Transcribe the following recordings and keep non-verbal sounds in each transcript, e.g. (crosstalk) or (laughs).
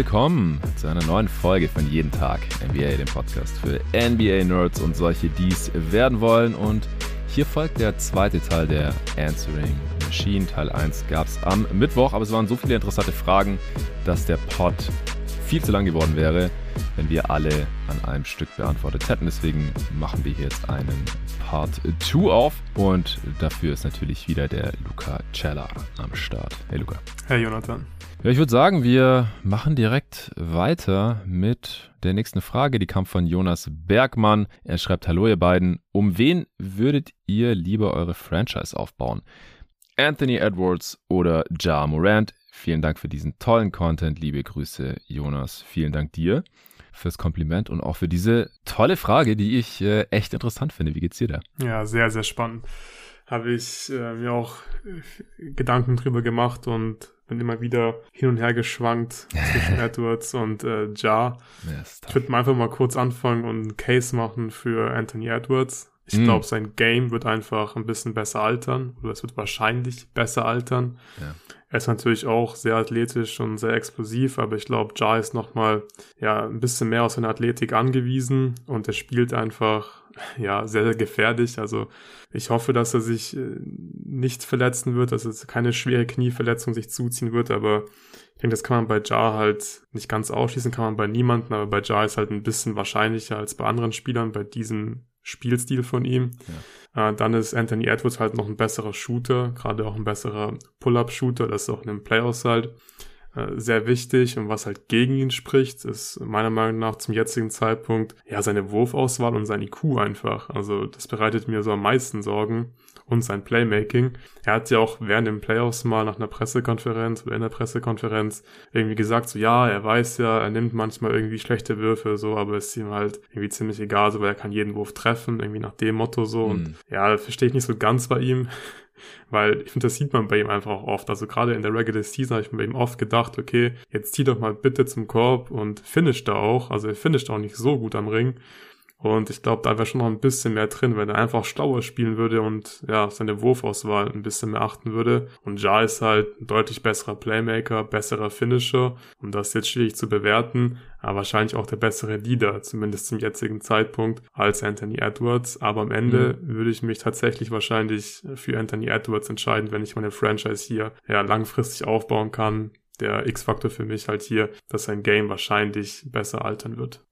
willkommen zu einer neuen Folge von Jeden Tag NBA, dem Podcast für NBA-Nerds und solche, die es werden wollen. Und hier folgt der zweite Teil der Answering Machine. Teil 1 gab es am Mittwoch, aber es waren so viele interessante Fragen, dass der Pod viel zu lang geworden wäre, wenn wir alle an einem Stück beantwortet hätten. Deswegen machen wir jetzt einen Part 2 auf und dafür ist natürlich wieder der Luca Cella am Start. Hey Luca. Hey Jonathan. Ja, ich würde sagen, wir machen direkt weiter mit der nächsten Frage. Die kam von Jonas Bergmann. Er schreibt, hallo ihr beiden. Um wen würdet ihr lieber eure Franchise aufbauen? Anthony Edwards oder Ja Morant? Vielen Dank für diesen tollen Content. Liebe Grüße, Jonas. Vielen Dank dir fürs Kompliment und auch für diese tolle Frage, die ich äh, echt interessant finde. Wie geht's dir da? Ja, sehr, sehr spannend. Habe ich äh, mir auch äh, Gedanken drüber gemacht und bin immer wieder hin und her geschwankt (laughs) zwischen Edwards und äh, Ja. Yes, ich würde mal einfach mal kurz anfangen und einen Case machen für Anthony Edwards. Ich mm. glaube, sein Game wird einfach ein bisschen besser altern oder es wird wahrscheinlich besser altern. Ja. Er ist natürlich auch sehr athletisch und sehr explosiv, aber ich glaube, Ja ist nochmal ja, ein bisschen mehr auf seine Athletik angewiesen und er spielt einfach (laughs) ja sehr, sehr gefährlich. Also ich hoffe, dass er sich äh, nicht verletzen wird, dass es keine schwere Knieverletzung sich zuziehen wird, aber ich denke, das kann man bei Ja halt nicht ganz ausschließen, kann man bei niemandem, aber bei Ja ist halt ein bisschen wahrscheinlicher als bei anderen Spielern bei diesem Spielstil von ihm. Ja. Äh, dann ist Anthony Edwards halt noch ein besserer Shooter, gerade auch ein besserer Pull-Up-Shooter, das ist auch in den Playoffs halt äh, sehr wichtig und was halt gegen ihn spricht, ist meiner Meinung nach zum jetzigen Zeitpunkt ja seine Wurfauswahl und sein IQ einfach. Also das bereitet mir so am meisten Sorgen und sein Playmaking. Er hat ja auch während den Playoffs mal nach einer Pressekonferenz oder in der Pressekonferenz irgendwie gesagt, so ja, er weiß ja, er nimmt manchmal irgendwie schlechte Würfe, so, aber es ist ihm halt irgendwie ziemlich egal, so, weil er kann jeden Wurf treffen, irgendwie nach dem Motto so. Mhm. Und ja, verstehe ich nicht so ganz bei ihm. (laughs) Weil ich finde, das sieht man bei ihm einfach auch oft. Also gerade in der Regular Season habe ich mir bei ihm oft gedacht, okay, jetzt zieh doch mal bitte zum Korb und finish da auch. Also er finisht auch nicht so gut am Ring. Und ich glaube, da wäre schon noch ein bisschen mehr drin, wenn er einfach schlauer spielen würde und ja, seine Wurfauswahl ein bisschen mehr achten würde. Und Ja ist halt ein deutlich besserer Playmaker, besserer Finisher. Und das ist jetzt schwierig zu bewerten, aber wahrscheinlich auch der bessere Leader, zumindest zum jetzigen Zeitpunkt, als Anthony Edwards. Aber am Ende mhm. würde ich mich tatsächlich wahrscheinlich für Anthony Edwards entscheiden, wenn ich meine Franchise hier ja langfristig aufbauen kann. Der X-Faktor für mich halt hier, dass sein Game wahrscheinlich besser altern wird.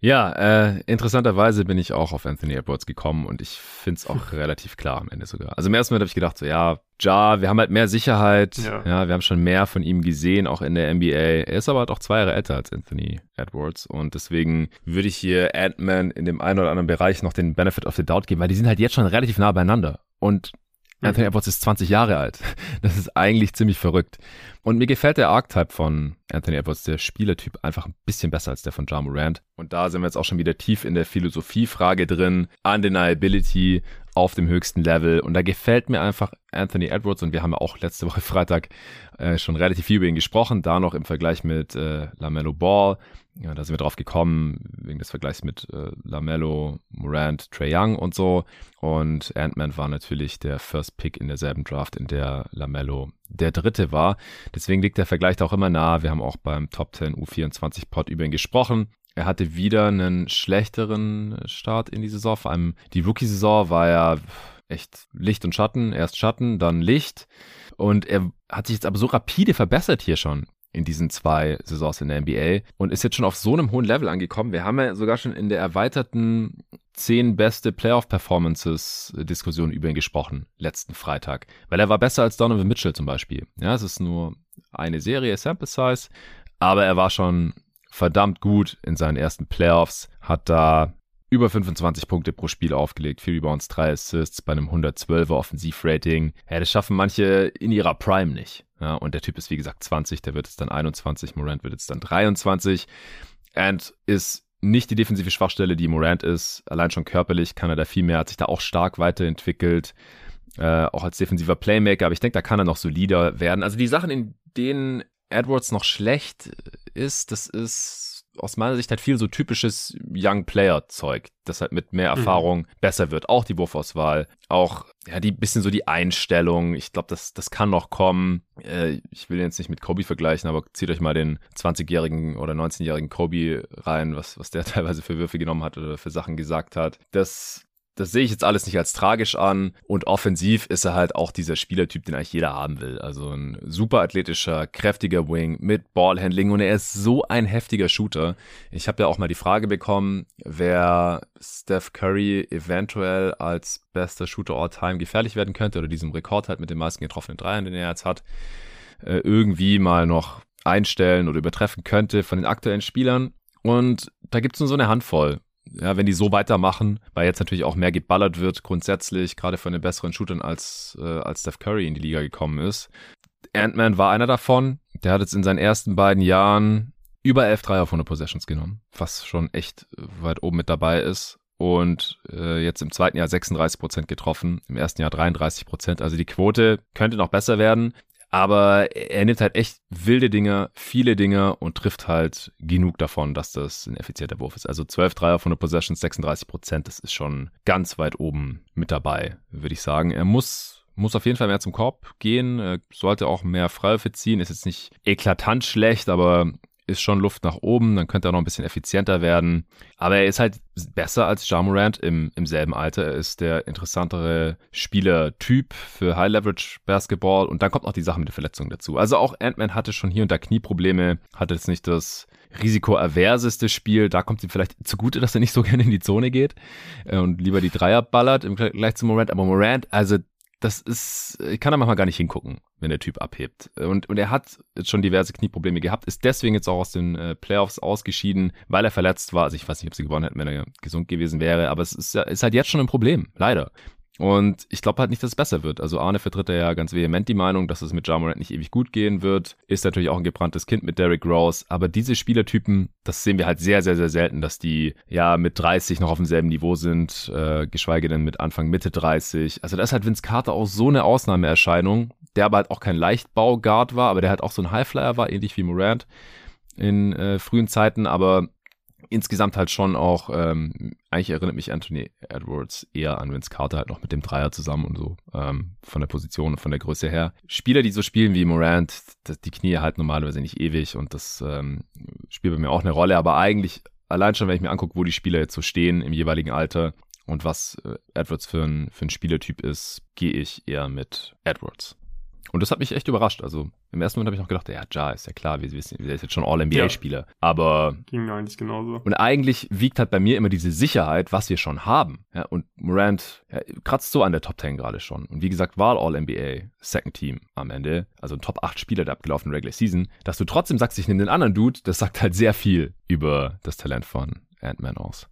Ja, äh, interessanterweise bin ich auch auf Anthony Edwards gekommen und ich finde es auch (laughs) relativ klar am Ende sogar. Also im ersten Moment habe ich gedacht, so ja, Ja, wir haben halt mehr Sicherheit, ja. ja. wir haben schon mehr von ihm gesehen, auch in der NBA. Er ist aber halt auch zwei Jahre älter als Anthony Edwards und deswegen würde ich hier Ant-Man in dem einen oder anderen Bereich noch den Benefit of the Doubt geben, weil die sind halt jetzt schon relativ nah beieinander und Anthony Edwards ist 20 Jahre alt. (laughs) Das ist eigentlich ziemlich verrückt. Und mir gefällt der Archetype von Anthony Edwards, der Spielertyp, einfach ein bisschen besser als der von John Morant. Und da sind wir jetzt auch schon wieder tief in der Philosophiefrage drin. Undeniability auf dem höchsten Level. Und da gefällt mir einfach Anthony Edwards. Und wir haben ja auch letzte Woche Freitag äh, schon relativ viel über ihn gesprochen. Da noch im Vergleich mit äh, LaMelo Ball. Ja, da sind wir drauf gekommen, wegen des Vergleichs mit äh, LaMelo, Morant, Trey Young und so. Und Ant-Man war natürlich der First Pick in derselben Draft, in der LaMelo der dritte war. Deswegen liegt der Vergleich da auch immer nah. Wir haben auch beim Top 10 U24 Pod über ihn gesprochen. Er hatte wieder einen schlechteren Start in die Saison. Vor allem die Rookie-Saison war ja echt Licht und Schatten. Erst Schatten, dann Licht. Und er hat sich jetzt aber so rapide verbessert hier schon in diesen zwei Saisons in der NBA und ist jetzt schon auf so einem hohen Level angekommen. Wir haben ja sogar schon in der erweiterten zehn beste Playoff-Performances-Diskussion über ihn gesprochen, letzten Freitag. Weil er war besser als Donovan Mitchell zum Beispiel. Ja, es ist nur eine Serie, Sample Size, aber er war schon verdammt gut in seinen ersten Playoffs, hat da über 25 Punkte pro Spiel aufgelegt, 4 Rebounds, 3 Assists bei einem 112er Offensivrating. Ja, das schaffen manche in ihrer Prime nicht. Ja, und der Typ ist wie gesagt 20, der wird jetzt dann 21, Morant wird jetzt dann 23 and ist nicht die defensive Schwachstelle, die Morant ist. Allein schon körperlich kann er da viel mehr, hat sich da auch stark weiterentwickelt, äh, auch als defensiver Playmaker, aber ich denke, da kann er noch solider werden. Also die Sachen, in denen Edwards noch schlecht ist, das ist aus meiner Sicht halt viel so typisches Young Player Zeug, das halt mit mehr mhm. Erfahrung mhm. besser wird. Auch die Wurfauswahl, auch ja, die bisschen so die Einstellung. Ich glaube, das, das kann noch kommen. Äh, ich will jetzt nicht mit Kobe vergleichen, aber zieht euch mal den 20-jährigen oder 19-jährigen Kobe rein, was, was der (laughs) teilweise für Würfe genommen hat oder für Sachen gesagt hat. Das das sehe ich jetzt alles nicht als tragisch an. Und offensiv ist er halt auch dieser Spielertyp, den eigentlich jeder haben will. Also ein super athletischer, kräftiger Wing mit Ballhandling und er ist so ein heftiger Shooter. Ich habe ja auch mal die Frage bekommen, wer Steph Curry eventuell als bester Shooter all time gefährlich werden könnte oder diesem Rekord halt mit den meisten getroffenen Dreiern, den er jetzt hat, äh, irgendwie mal noch einstellen oder übertreffen könnte von den aktuellen Spielern. Und da gibt es nur so eine Handvoll ja, wenn die so weitermachen, weil jetzt natürlich auch mehr geballert wird, grundsätzlich, gerade von den besseren Shootern, als, äh, als Steph Curry in die Liga gekommen ist. Ant-Man war einer davon. Der hat jetzt in seinen ersten beiden Jahren über elf Dreier von den Possessions genommen, was schon echt weit oben mit dabei ist. Und äh, jetzt im zweiten Jahr 36 Prozent getroffen, im ersten Jahr 33 Prozent. Also die Quote könnte noch besser werden. Aber er nimmt halt echt wilde Dinge, viele Dinge und trifft halt genug davon, dass das ein effizienter Wurf ist. Also 12 Dreier von der Possession, 36 Prozent, das ist schon ganz weit oben mit dabei, würde ich sagen. Er muss muss auf jeden Fall mehr zum Korb gehen, er sollte auch mehr Freiwürfe ziehen, ist jetzt nicht eklatant schlecht, aber ist schon Luft nach oben, dann könnte er noch ein bisschen effizienter werden. Aber er ist halt besser als Ja Morant im, im selben Alter. Er ist der interessantere Spielertyp für High Leverage Basketball und dann kommt noch die Sache mit der Verletzung dazu. Also auch Ant-Man hatte schon hier und da Knieprobleme, hatte jetzt nicht das risikoaverseste Spiel. Da kommt ihm vielleicht zugute, dass er nicht so (laughs) gerne in die Zone geht äh, und lieber die Dreier ballert im Vergleich zu Morant. Aber Morant, also das ist, ich kann da manchmal gar nicht hingucken, wenn der Typ abhebt. Und, und er hat jetzt schon diverse Knieprobleme gehabt, ist deswegen jetzt auch aus den äh, Playoffs ausgeschieden, weil er verletzt war. Also ich weiß nicht, ob sie gewonnen hätten, wenn er gesund gewesen wäre, aber es ist, ist halt jetzt schon ein Problem, leider. Und ich glaube halt nicht, dass es besser wird. Also Arne vertritt ja ganz vehement die Meinung, dass es mit Jamorant nicht ewig gut gehen wird. Ist natürlich auch ein gebranntes Kind mit Derrick Rose. Aber diese Spielertypen, das sehen wir halt sehr, sehr, sehr selten, dass die ja mit 30 noch auf demselben Niveau sind, äh, geschweige denn mit Anfang, Mitte 30. Also da ist halt Vince Carter auch so eine Ausnahmeerscheinung, der aber halt auch kein Leichtbau-Guard war, aber der halt auch so ein Highflyer war, ähnlich wie Morant in äh, frühen Zeiten, aber insgesamt halt schon auch, ähm, eigentlich erinnert mich Anthony Edwards eher an Vince Carter halt noch mit dem Dreier zusammen und so, ähm, von der Position und von der Größe her. Spieler, die so spielen wie Morant, die Knie halt normalerweise nicht ewig und das ähm, spielt bei mir auch eine Rolle, aber eigentlich allein schon, wenn ich mir angucke, wo die Spieler jetzt so stehen im jeweiligen Alter und was äh, Edwards für ein, für ein Spielertyp ist, gehe ich eher mit Edwards. Und das hat mich echt überrascht. Also im ersten Moment habe ich noch gedacht, ja, Ja, ist ja klar, wir wissen, der ist jetzt schon All-NBA-Spieler. Ja. Aber. Ging eigentlich genauso. Und eigentlich wiegt halt bei mir immer diese Sicherheit, was wir schon haben. Ja, und Morant ja, kratzt so an der Top 10 gerade schon. Und wie gesagt, war All-NBA, Second Team am Ende. Also ein Top 8 Spieler der abgelaufenen Regular Season. Dass du trotzdem sagst, ich nehme den anderen Dude, das sagt halt sehr viel über das Talent von Ant-Man aus.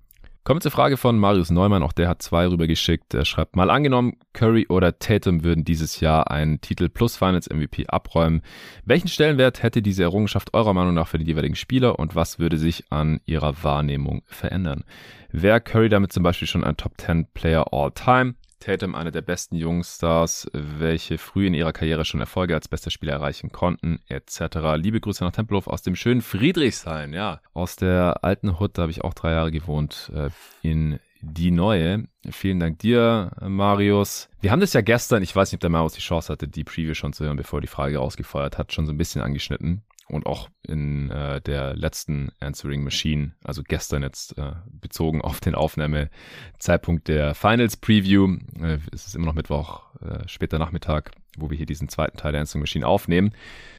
Kommen wir zur Frage von Marius Neumann, auch der hat zwei rübergeschickt. Er schreibt mal angenommen, Curry oder Tatum würden dieses Jahr einen Titel plus Finals MVP abräumen. Welchen Stellenwert hätte diese Errungenschaft eurer Meinung nach für die jeweiligen Spieler und was würde sich an ihrer Wahrnehmung verändern? Wäre Curry damit zum Beispiel schon ein Top 10 Player all time? Tatum einer der besten Jungstars, welche früh in ihrer Karriere schon Erfolge als bester Spieler erreichen konnten, etc. Liebe Grüße nach Tempelhof aus dem schönen Friedrichshain, ja. Aus der alten Hut, da habe ich auch drei Jahre gewohnt, äh, in die neue. Vielen Dank dir, Marius. Wir haben das ja gestern, ich weiß nicht, ob der Marius die Chance hatte, die Preview schon zu hören, bevor die Frage ausgefeuert hat, schon so ein bisschen angeschnitten und auch in äh, der letzten Answering Machine, also gestern jetzt äh, bezogen auf den Aufnahmezeitpunkt der Finals Preview. Äh, es ist immer noch Mittwoch, äh, später Nachmittag, wo wir hier diesen zweiten Teil der Answering Machine aufnehmen.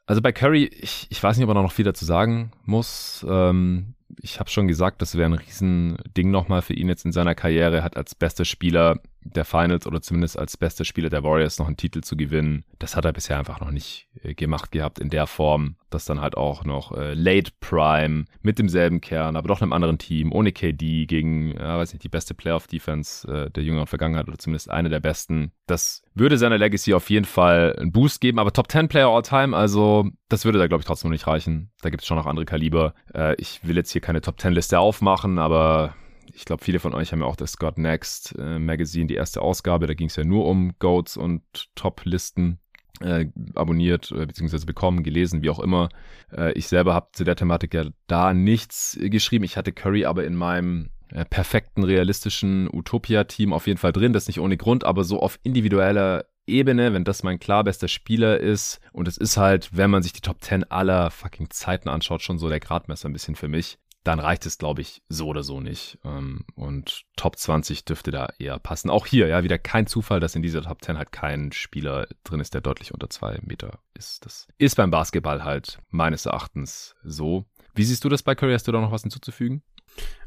Also bei Curry, ich, ich weiß nicht, ob er noch viel dazu sagen muss. Ähm, ich habe schon gesagt, das wäre ein Riesending nochmal für ihn jetzt in seiner Karriere. Hat als bester Spieler der Finals oder zumindest als bester Spieler der Warriors noch einen Titel zu gewinnen. Das hat er bisher einfach noch nicht äh, gemacht gehabt in der Form, dass dann halt auch noch äh, Late Prime mit demselben Kern, aber doch einem anderen Team, ohne KD gegen, ja, weiß nicht, die beste Playoff-Defense äh, der jüngeren Vergangenheit oder zumindest eine der besten. Das würde seiner Legacy auf jeden Fall einen Boost geben, aber Top 10 Player all time, also das würde da glaube ich trotzdem noch nicht reichen. Da gibt es schon noch andere Kaliber. Äh, ich will jetzt hier keine Top 10 Liste aufmachen, aber ich glaube, viele von euch haben ja auch das Scott Next äh, Magazine, die erste Ausgabe. Da ging es ja nur um Goats und Top-Listen. äh, abonniert äh, beziehungsweise bekommen, gelesen, wie auch immer. Äh, ich selber habe zu der Thematik ja da nichts geschrieben. Ich hatte Curry aber in meinem äh, perfekten, realistischen Utopia-Team auf jeden Fall drin. Das nicht ohne Grund, aber so auf individueller Ebene, wenn das mein klar bester Spieler ist. Und es ist halt, wenn man sich die Top 10 aller fucking Zeiten anschaut, schon so der Gradmesser ein bisschen für mich dann reicht es, glaube ich, so oder so nicht. Ähm, und Top 20 dürfte da eher passen. Auch hier, ja, wieder kein Zufall, dass in dieser Top 10 halt kein Spieler drin ist, der deutlich unter zwei Meter ist. Das ist beim Basketball halt meines Erachtens so. Wie siehst du das bei Curry? Hast du da noch was hinzuzufügen?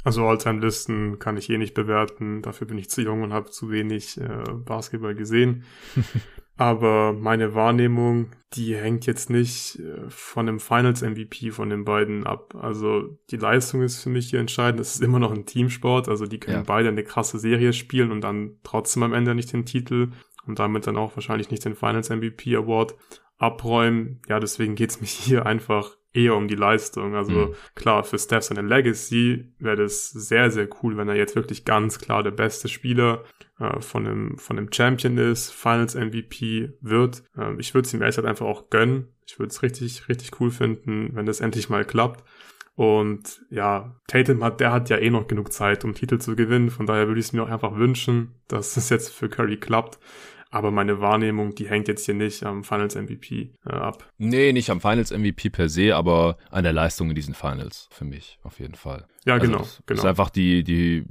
Also Alltime-Listen kann ich eh nicht bewerten. Dafür bin ich zu jung und habe zu wenig äh, Basketball gesehen. (laughs) Aber meine Wahrnehmung, die hängt jetzt nicht äh, von dem Finals-MVP von den beiden ab. Also die Leistung ist für mich hier entscheidend. Es ist immer noch ein Teamsport. Also die können ja. beide eine krasse Serie spielen und dann trotzdem am Ende nicht den Titel und damit dann auch wahrscheinlich nicht den Finals-MVP Award abräumen. Ja, deswegen geht's mich (laughs) hier einfach eher um die Leistung. Also mhm. klar, für Steph seine Legacy wäre das sehr, sehr cool, wenn er jetzt wirklich ganz klar der beste Spieler äh, von, dem, von dem Champion ist, Finals MVP wird. Ähm, ich würde es ihm ehrlich einfach auch gönnen. Ich würde es richtig, richtig cool finden, wenn das endlich mal klappt. Und ja, Tatum hat, der hat ja eh noch genug Zeit, um Titel zu gewinnen. Von daher würde ich es mir auch einfach wünschen, dass es jetzt für Curry klappt. Aber meine Wahrnehmung, die hängt jetzt hier nicht am Finals MVP äh, ab. Nee, nicht am Finals MVP per se, aber an der Leistung in diesen Finals für mich auf jeden Fall. Ja, also genau, das genau. Ist einfach die, die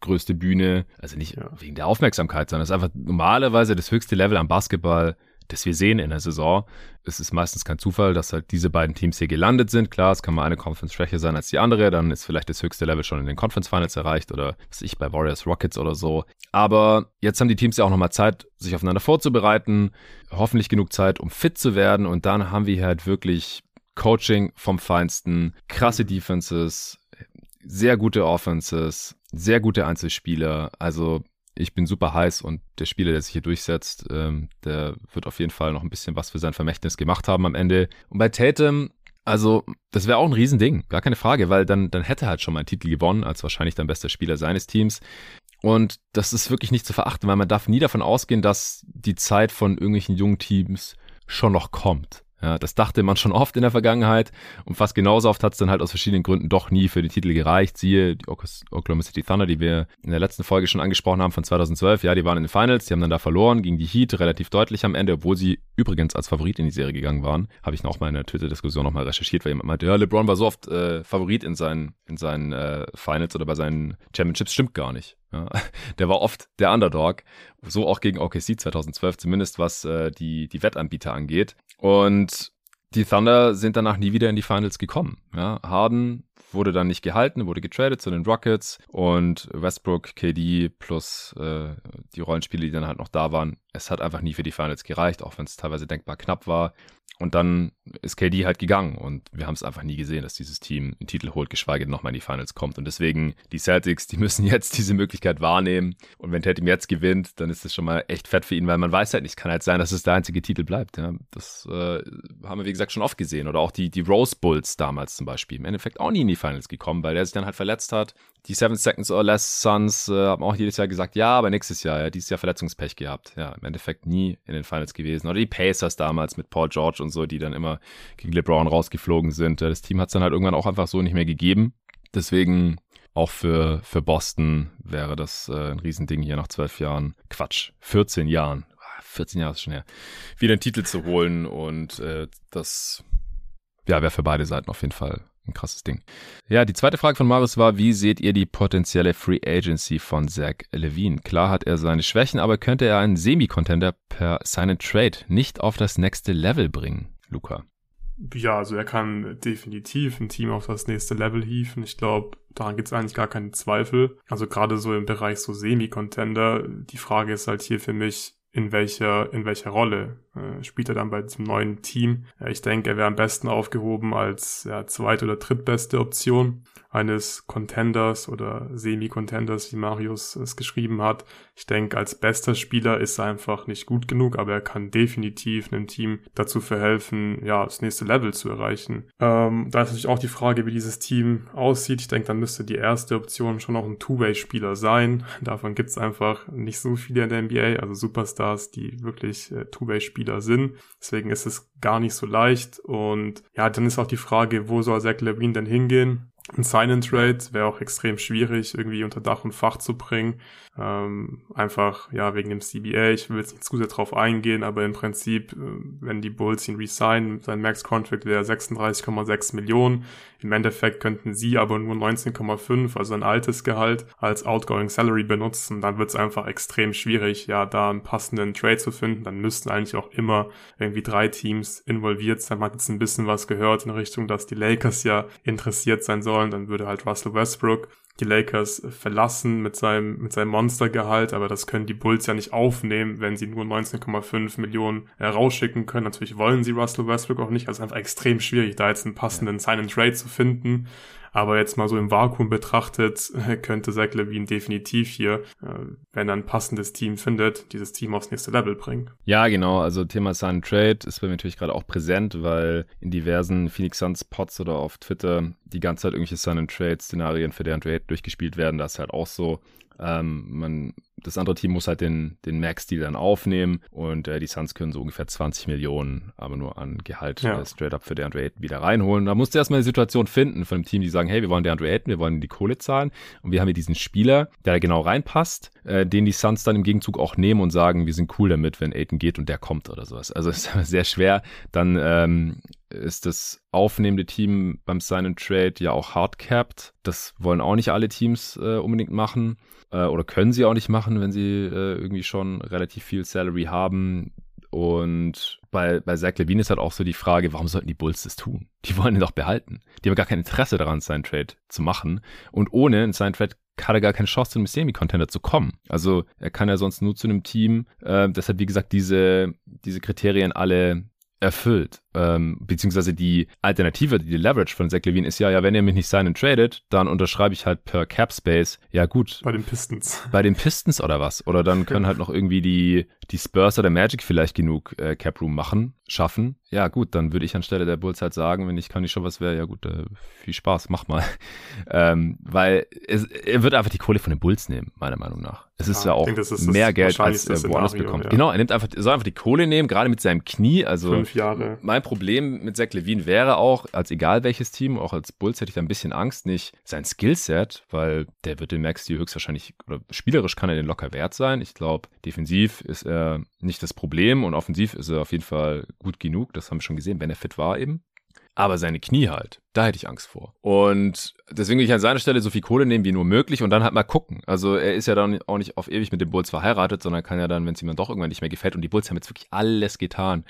größte Bühne, also nicht ja. wegen der Aufmerksamkeit, sondern es ist einfach normalerweise das höchste Level am Basketball das wir sehen in der Saison. Es ist meistens kein Zufall, dass halt diese beiden Teams hier gelandet sind. Klar, es kann mal eine Conference schwächer sein als die andere, dann ist vielleicht das höchste Level schon in den Conference Finals erreicht oder was ich bei Warriors Rockets oder so. Aber jetzt haben die Teams ja auch nochmal Zeit, sich aufeinander vorzubereiten, hoffentlich genug Zeit, um fit zu werden und dann haben wir halt wirklich Coaching vom Feinsten, krasse Defenses, sehr gute Offenses, sehr gute Einzelspieler. Also ich bin super heiß und der Spieler, der sich hier durchsetzt, ähm, der wird auf jeden Fall noch ein bisschen was für sein Vermächtnis gemacht haben am Ende. Und bei Tatum, also das wäre auch ein Riesending, gar keine Frage, weil dann, dann hätte er halt schon mal einen Titel gewonnen, als wahrscheinlich dann bester Spieler seines Teams. Und das ist wirklich nicht zu verachten, weil man darf nie davon ausgehen, dass die Zeit von irgendwelchen jungen Teams schon noch kommt. Ja, das dachte man schon oft in der Vergangenheit und fast genauso oft hat es dann halt aus verschiedenen Gründen doch nie für den Titel gereicht. Siehe die Oklahoma City Thunder, die wir in der letzten Folge schon angesprochen haben von 2012. Ja, die waren in den Finals, die haben dann da verloren gegen die Heat relativ deutlich am Ende, obwohl sie übrigens als Favorit in die Serie gegangen waren. Habe ich noch mal in der Twitter-Diskussion nochmal recherchiert, weil jemand meinte, ja, LeBron war so oft äh, Favorit in seinen, in seinen äh, Finals oder bei seinen Championships. Stimmt gar nicht. Ja, (laughs) der war oft der Underdog, so auch gegen OKC 2012, zumindest was äh, die, die Wettanbieter angeht. Und die Thunder sind danach nie wieder in die Finals gekommen. Ja, Harden wurde dann nicht gehalten, wurde getradet zu den Rockets und Westbrook, KD plus äh, die Rollenspiele, die dann halt noch da waren, es hat einfach nie für die Finals gereicht, auch wenn es teilweise denkbar knapp war. Und dann ist KD halt gegangen und wir haben es einfach nie gesehen, dass dieses Team einen Titel holt, geschweige denn nochmal in die Finals kommt. Und deswegen, die Celtics, die (laughs) müssen jetzt diese Möglichkeit wahrnehmen. Und wenn Tatum jetzt gewinnt, dann ist das schon mal echt fett für ihn, weil man weiß halt nicht, kann halt sein, dass es der einzige Titel bleibt. Ja, das äh, haben wir, wie gesagt, schon oft gesehen. Oder auch die, die Rose Bulls damals zum Beispiel. Im Endeffekt auch nie in die Finals gekommen, weil der sich dann halt verletzt hat. Die Seven Seconds or Less Suns äh, haben auch jedes Jahr gesagt, ja, aber nächstes Jahr, ja, dieses Jahr Verletzungspech gehabt. Ja, im Endeffekt nie in den Finals gewesen. Oder die Pacers damals mit Paul George und so, die dann immer gegen LeBron rausgeflogen sind. Das Team hat es dann halt irgendwann auch einfach so nicht mehr gegeben. Deswegen auch für, für Boston wäre das äh, ein Riesending hier nach zwölf Jahren. Quatsch, 14 Jahren. 14 Jahre ist schon her. Wieder einen Titel zu holen und äh, das ja, wäre für beide Seiten auf jeden Fall ein krasses Ding. Ja, die zweite Frage von Marius war, wie seht ihr die potenzielle Free Agency von Zach Levine? Klar hat er seine Schwächen, aber könnte er einen Semi-Contender per seinen Trade nicht auf das nächste Level bringen, Luca? Ja, also er kann definitiv ein Team auf das nächste Level hieven. Ich glaube, daran gibt es eigentlich gar keinen Zweifel. Also gerade so im Bereich so Semi-Contender, die Frage ist halt hier für mich, in welcher, in welcher Rolle äh, spielt er dann bei diesem neuen Team. Äh, ich denke, er wäre am besten aufgehoben als ja, zweit- oder drittbeste Option. eines Contenders oder Semi-Contenders, wie Marius es geschrieben hat. Ich denke, als bester Spieler ist er einfach nicht gut genug, aber er kann definitiv einem Team dazu verhelfen, ja, das nächste Level zu erreichen. Ähm, da ist natürlich auch die Frage, wie dieses Team aussieht. Ich denke, dann müsste die erste Option schon auch ein Two-Way-Spieler sein. (laughs) Davon gibt es einfach nicht so viele in der NBA, also Superstars, die wirklich äh, Two-Way-Spieler sind. Deswegen ist es gar nicht so leicht. Und ja, dann ist auch die Frage, wo soll Zach Levine denn hingehen? Ein Sign-and-Trade wäre auch extrem schwierig, irgendwie unter Dach und Fach zu bringen. Ähm, einfach, ja, wegen dem CBA. Ich will jetzt nicht zu sehr drauf eingehen, aber im Prinzip, äh, wenn die Bulls ihn resignen, sein Max-Contract wäre 36,6 Millionen. Im Endeffekt könnten sie aber nur 19,5, also ein altes Gehalt, als Outgoing Salary benutzen. Dann wird es einfach extrem schwierig, ja, da einen passenden Trade zu finden. Dann müssten eigentlich auch immer irgendwie drei Teams involviert sein. Man hat jetzt ein bisschen was gehört in Richtung, dass die Lakers ja interessiert sein sollen. Dann würde halt Russell Westbrook die Lakers verlassen mit seinem, mit seinem Monstergehalt, aber das können die Bulls ja nicht aufnehmen, wenn sie nur 19,5 Millionen äh, rausschicken können. Natürlich wollen sie Russell Westbrook auch nicht, also einfach extrem schwierig, da jetzt einen passenden Sign-and-Trade zu finden. Aber jetzt mal so im Vakuum betrachtet, (laughs) könnte Zach Levine definitiv hier, äh, wenn er ein passendes Team findet, dieses Team aufs nächste Level bringen. Ja, genau. Also Thema Sign Trade ist bei mir natürlich gerade auch präsent, weil in diversen Phoenix Suns Pots oder auf Twitter die ganze Zeit irgendwelche Sign Trade Szenarien für deren Trade durchgespielt werden. Das ist halt auch so. Ähm, man das andere Team muss halt den, den Max-Deal dann aufnehmen und äh, die Suns können so ungefähr 20 Millionen, aber nur an Gehalt ja. äh, straight up für DeAndre Ayton wieder reinholen. Da musst du erstmal eine Situation finden von einem Team, die sagen, hey, wir wollen DeAndre Ayton, wir wollen die Kohle zahlen und wir haben hier diesen Spieler, der da genau reinpasst, äh, den die Suns dann im Gegenzug auch nehmen und sagen, wir sind cool damit, wenn Ayton geht und der kommt oder sowas. Also es ist (laughs) sehr schwer, dann ähm, ist das aufnehmende Team beim Sign and Trade ja auch hardcapped. Das wollen auch nicht alle Teams äh, unbedingt machen äh, oder können sie auch nicht machen, wenn sie äh, irgendwie schon relativ viel Salary haben. Und bei, bei Zach Levine ist halt auch so die Frage, warum sollten die Bulls das tun? Die wollen ihn doch behalten. Die haben gar kein Interesse daran, seinen Trade zu machen. Und ohne seinen Trade hat er gar keine Chance, zu einem Semi-Contender zu kommen. Also er kann ja sonst nur zu einem Team, äh, das hat wie gesagt diese, diese Kriterien alle erfüllt. Ähm, beziehungsweise die Alternative, die Leverage von Zach Levine ist ja, ja, wenn ihr mich nicht signen tradet, dann unterschreibe ich halt per Cap Space. Ja, gut. Bei den Pistons. Bei den Pistons oder was? Oder dann können halt noch irgendwie die, die Spurs oder Magic vielleicht genug äh, Cap Room machen, schaffen. Ja, gut, dann würde ich anstelle der Bulls halt sagen, wenn ich kann nicht schon was wäre, ja gut, äh, viel Spaß, mach mal. (laughs) ähm, weil es, er wird einfach die Kohle von den Bulls nehmen, meiner Meinung nach. Es ist ja, ja auch denke, ist mehr Geld, als er woanders bekommt. Ja. Genau, er nimmt einfach, soll einfach die Kohle nehmen, gerade mit seinem Knie. Also fünf Jahre. Mein Problem mit Zach Levine wäre auch, als egal welches Team, auch als Bulls hätte ich da ein bisschen Angst, nicht sein Skillset, weil der wird den Max die höchstwahrscheinlich, oder spielerisch kann er den locker wert sein. Ich glaube, defensiv ist er nicht das Problem und offensiv ist er auf jeden Fall gut genug. Das haben wir schon gesehen, wenn er fit war eben. Aber seine Knie halt, da hätte ich Angst vor. Und deswegen will ich an seiner Stelle so viel Kohle nehmen wie nur möglich und dann halt mal gucken. Also er ist ja dann auch nicht auf ewig mit den Bulls verheiratet, sondern kann ja dann, wenn es ihm dann doch irgendwann nicht mehr gefällt und die Bulls haben jetzt wirklich alles getan,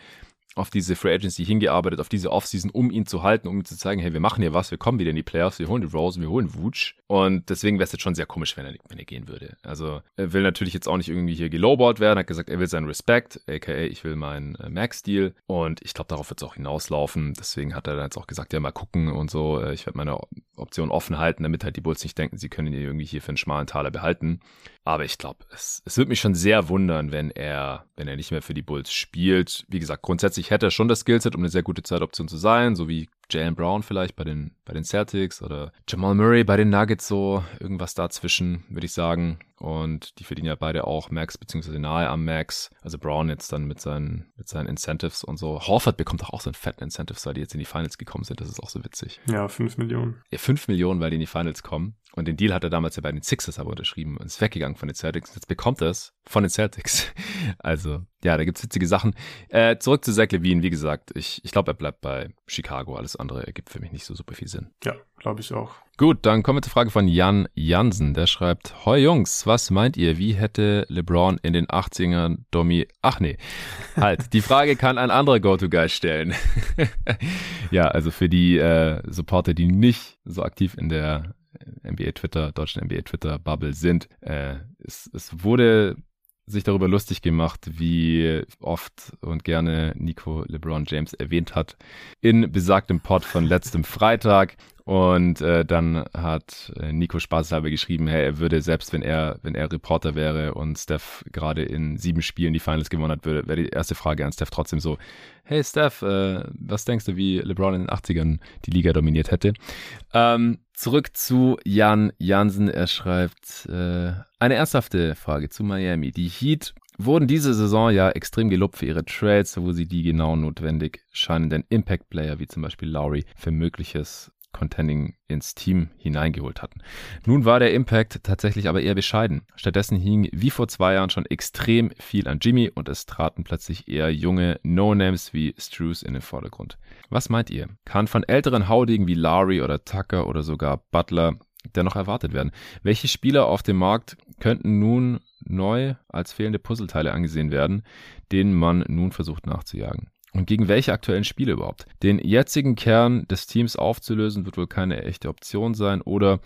auf diese Free Agency hingearbeitet, auf diese Offseason, um ihn zu halten, um ihm zu zeigen, hey, wir machen hier was, wir kommen wieder in die Playoffs, wir holen die Rose, wir holen Wutsch. Und deswegen wäre es jetzt schon sehr komisch, wenn er, wenn er gehen würde. Also er will natürlich jetzt auch nicht irgendwie hier gelowballt werden, hat gesagt, er will seinen Respekt, aka ich will meinen äh, Max-Deal. Und ich glaube, darauf wird es auch hinauslaufen. Deswegen hat er dann jetzt auch gesagt, ja, mal gucken und so. Äh, ich werde meine Option offen halten, damit halt die Bulls nicht denken, sie können ihn irgendwie hier für einen schmalen Taler behalten. Aber ich glaube, es, es würde mich schon sehr wundern, wenn er, wenn er nicht mehr für die Bulls spielt. Wie gesagt, grundsätzlich hätte er schon das Skillset, um eine sehr gute Zeitoption zu sein, so wie Jalen Brown vielleicht bei den, bei den Celtics oder Jamal Murray bei den Nuggets so, irgendwas dazwischen, würde ich sagen. Und die verdienen ja beide auch Max, beziehungsweise nahe am Max. Also Brown jetzt dann mit seinen, mit seinen Incentives und so. Horford bekommt doch auch so einen fetten Incentives, weil die jetzt in die Finals gekommen sind. Das ist auch so witzig. Ja, 5 Millionen. Ja, 5 Millionen, weil die in die Finals kommen. Und den Deal hat er damals ja bei den Sixers aber unterschrieben und ist weggegangen von den Celtics. Jetzt bekommt er es von den Celtics. (laughs) Also, ja, da gibt's witzige Sachen. Äh, zurück zu Zach Levine. Wie gesagt, ich, ich glaube, er bleibt bei Chicago. Alles andere ergibt für mich nicht so super viel Sinn. Ja, glaube ich auch. Gut, dann kommen wir zur Frage von Jan Jansen. Der schreibt, Hoi Jungs, was meint ihr? Wie hätte LeBron in den 80ern Domi... Ach nee, halt. Die Frage kann ein anderer Go-To-Guy stellen. (laughs) ja, also für die äh, Supporter, die nicht so aktiv in der NBA Twitter, deutschen NBA Twitter Bubble sind. Äh, es, es wurde sich darüber lustig gemacht, wie oft und gerne Nico LeBron James erwähnt hat in besagtem Pod von letztem Freitag. Und äh, dann hat äh, Nico spaßhalber geschrieben, hey, er würde selbst, wenn er, wenn er Reporter wäre und Steph gerade in sieben Spielen die Finals gewonnen hat, wäre die erste Frage an Steph trotzdem so, hey Steph, äh, was denkst du, wie LeBron in den 80ern die Liga dominiert hätte? Ähm, zurück zu Jan Jansen. Er schreibt äh, eine ernsthafte Frage zu Miami. Die Heat wurden diese Saison ja extrem gelobt für ihre Trades, wo sie die genau notwendig scheinenden Impact-Player wie zum Beispiel Lowry für mögliches Contending ins Team hineingeholt hatten. Nun war der Impact tatsächlich aber eher bescheiden. Stattdessen hing wie vor zwei Jahren schon extrem viel an Jimmy und es traten plötzlich eher junge No-Names wie Struce in den Vordergrund. Was meint ihr? Kann von älteren Haudigen wie Lowry oder Tucker oder sogar Butler dennoch erwartet werden? Welche Spieler auf dem Markt könnten nun neu als fehlende Puzzleteile angesehen werden, denen man nun versucht nachzujagen. Und gegen welche aktuellen Spiele überhaupt? Den jetzigen Kern des Teams aufzulösen wird wohl keine echte Option sein oder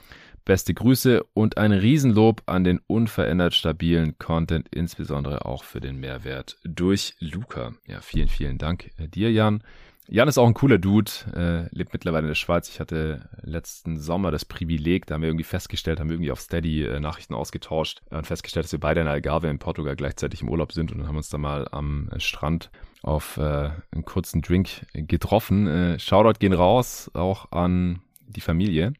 beste Grüße und ein Riesenlob an den unverändert stabilen Content, insbesondere auch für den Mehrwert durch Luca. Ja, vielen, vielen Dank äh, dir, Jan. Jan ist auch ein cooler Dude, äh, lebt mittlerweile in der Schweiz. Ich hatte letzten Sommer das Privileg, da haben wir irgendwie festgestellt, haben wir irgendwie auf Steady äh, Nachrichten ausgetauscht und festgestellt, dass wir beide in Algarve in Portugal gleichzeitig im Urlaub sind und dann haben uns da mal am Strand auf äh, einen kurzen Drink getroffen. Äh, Shoutout gehen raus, auch an die Familie.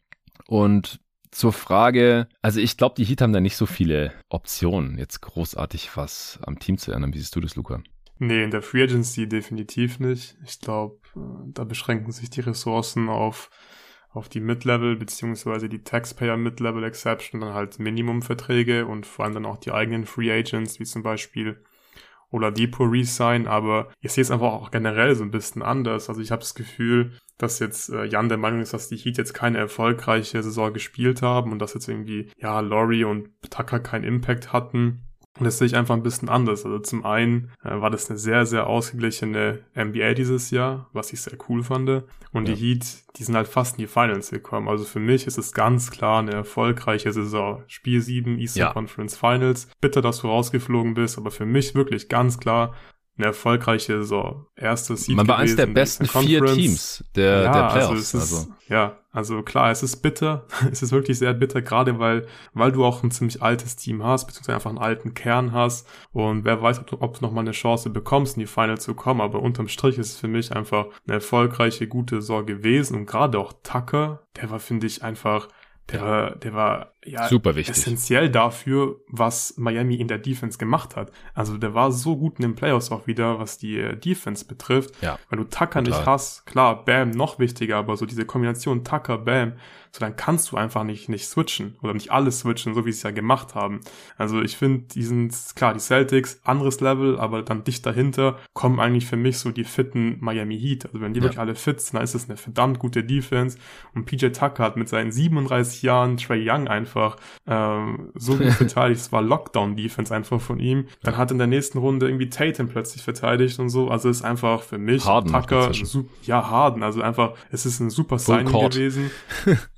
Und zur Frage, also ich glaube, die Heat haben da nicht so viele Optionen, jetzt großartig was am Team zu ändern. Wie siehst du das, Luca? Nee, in der Free Agency definitiv nicht. Ich glaube, äh, da beschränken sich die Ressourcen auf, auf die Mid-Level beziehungsweise die Taxpayer Mid-Level Exception, dann halt Minimumverträge und vor allem dann auch die eigenen Free Agents, wie zum Beispiel Oladipo Resign, aber ich sehe es einfach auch generell so ein bisschen anders. Also ich habe das Gefühl, dass jetzt äh, Jan der Meinung ist, dass die Heat jetzt keine erfolgreiche Saison gespielt haben und dass jetzt irgendwie, ja, Laurie und Tucker keinen Impact hatten. Und das sehe ich einfach ein bisschen anders. Also zum einen äh, war das eine sehr, sehr ausgeglichene NBA dieses Jahr, was ich sehr cool fand. Und ja. die Heat, die sind halt fast in die Finals gekommen. Also für mich ist es ganz klar eine erfolgreiche Saison. Spiel 7 Eastern ja. Conference Finals. Bitter, dass du rausgeflogen bist, aber für mich wirklich ganz klar eine erfolgreiche so erste Seed Man war eines der besten vier Teams der, ja, der also Playoffs. Also, ist, also, Ja, also klar, es ist bitter. (laughs) es ist wirklich sehr bitter, gerade weil, weil du auch ein ziemlich altes Team hast, beziehungsweise einfach einen alten Kern hast. Und wer weiß, ob du, ob du noch mal eine Chance bekommst, in die Final zu kommen. Aber unterm Strich ist es für mich einfach eine erfolgreiche, gute Saison gewesen. Und gerade auch Tucker, der war, finde ich, einfach der war, der war ja super wichtig. essentiell dafür, was Miami in der Defense gemacht hat. Also der war so gut in den Playoffs auch wieder, was die äh, Defense betrifft. Ja. Weil du Tucker Total. nicht hast, klar, Bam noch wichtiger, aber so diese Kombination Tucker, Bam, so dann kannst du einfach nicht, nicht switchen oder nicht alles switchen, so wie sie es ja gemacht haben. Also ich finde, die sind, klar, die Celtics, anderes Level, aber dann dicht dahinter kommen eigentlich für mich so die fitten Miami Heat. Also wenn die ja. wirklich alle fit sind, dann ist es eine verdammt gute Defense. Und PJ Tucker hat mit seinen 37 Jahren Trey Young einfach ähm, so gut (laughs) verteidigt. Es war Lockdown-Defense einfach von ihm. Dann hat in der nächsten Runde irgendwie Tatum plötzlich verteidigt und so. Also ist einfach für mich Harden Tucker, ja, Harden. Also einfach, es ist ein super Signing gewesen.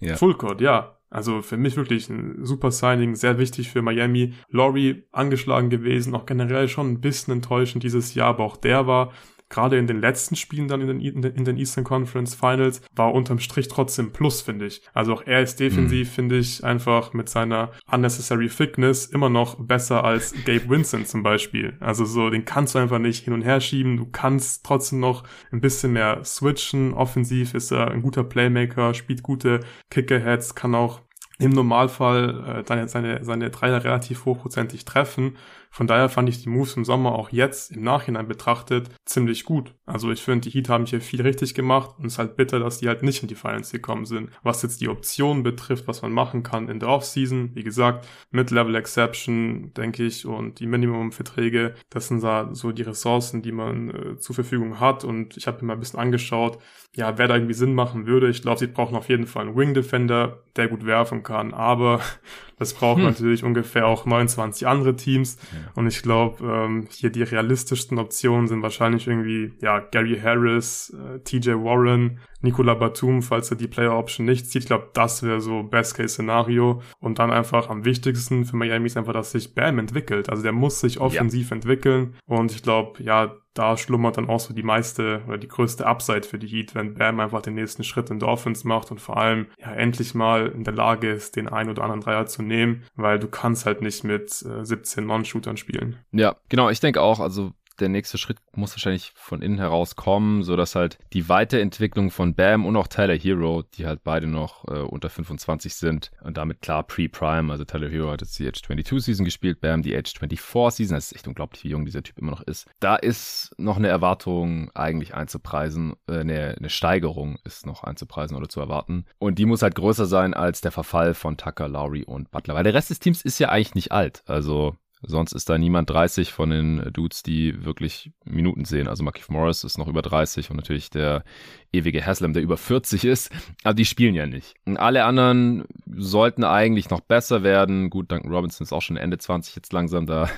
ja. (laughs) Full Court, ja. Also für mich wirklich ein super Signing, sehr wichtig für Miami. Laurie angeschlagen gewesen, auch generell schon ein bisschen enttäuschend dieses Jahr, aber auch der war gerade in den letzten Spielen dann in den, in den Eastern Conference Finals, war unterm Strich trotzdem Plus, finde ich. Also auch er ist defensiv, mhm. finde ich, einfach mit seiner unnecessary Thickness immer noch besser als Gabe Vincent zum Beispiel. Also so, den kannst du einfach nicht hin und her schieben. Du kannst trotzdem noch ein bisschen mehr switchen. Offensiv ist er ein guter Playmaker, spielt gute Kickerheads, kann auch im Normalfall äh, seine, seine Dreier relativ hochprozentig treffen von daher fand ich die Moves im Sommer auch jetzt im Nachhinein betrachtet ziemlich gut. Also ich finde, die Heat haben hier viel richtig gemacht und es ist halt bitter, dass die halt nicht in die Finals gekommen sind. Was jetzt die Optionen betrifft, was man machen kann in der Offseason, wie gesagt, Mid-Level Exception, denke ich, und die Minimum-Verträge, das sind so die Ressourcen, die man äh, zur Verfügung hat und ich habe mir mal ein bisschen angeschaut, ja, wer da irgendwie Sinn machen würde. Ich glaube, sie brauchen auf jeden Fall einen Wing Defender, der gut werfen kann, aber (laughs) das braucht hm. natürlich ungefähr auch 29 andere Teams. Ja. Und ich glaube, ähm, hier die realistischsten Optionen sind wahrscheinlich irgendwie, ja, Gary Harris, äh, TJ Warren, Nicola Batum, falls er die Player Option nicht zieht. Ich glaube, das wäre so Best-Case-Szenario. Und dann einfach am wichtigsten für Miami ist einfach, dass sich Bam entwickelt. Also der muss sich offensiv ja. entwickeln. Und ich glaube, ja, da schlummert dann auch so die meiste oder die größte Upside für die Heat, wenn Bam einfach den nächsten Schritt in Offense macht und vor allem ja endlich mal in der Lage ist, den ein oder anderen Dreier zu nehmen, weil du kannst halt nicht mit äh, 17 Non-Shootern spielen. Ja, genau, ich denke auch, also der nächste Schritt muss wahrscheinlich von innen heraus kommen, so dass halt die Weiterentwicklung von Bam und auch Tyler Hero, die halt beide noch äh, unter 25 sind und damit klar Pre-Prime, also Tyler Hero hat jetzt die Age 22 Season gespielt, Bam die Age 24 Season, das ist echt unglaublich, wie jung dieser Typ immer noch ist. Da ist noch eine Erwartung eigentlich einzupreisen, äh, eine, eine Steigerung ist noch einzupreisen oder zu erwarten. Und die muss halt größer sein als der Verfall von Tucker, Lowry und Butler, weil der Rest des Teams ist ja eigentlich nicht alt, also Sonst ist da niemand 30 von den Dudes, die wirklich Minuten sehen. Also Markif Morris ist noch über 30 und natürlich der ewige Haslam, der über 40 ist. Aber die spielen ja nicht. Und alle anderen sollten eigentlich noch besser werden. Gut, Duncan Robinson ist auch schon Ende 20 jetzt langsam. Da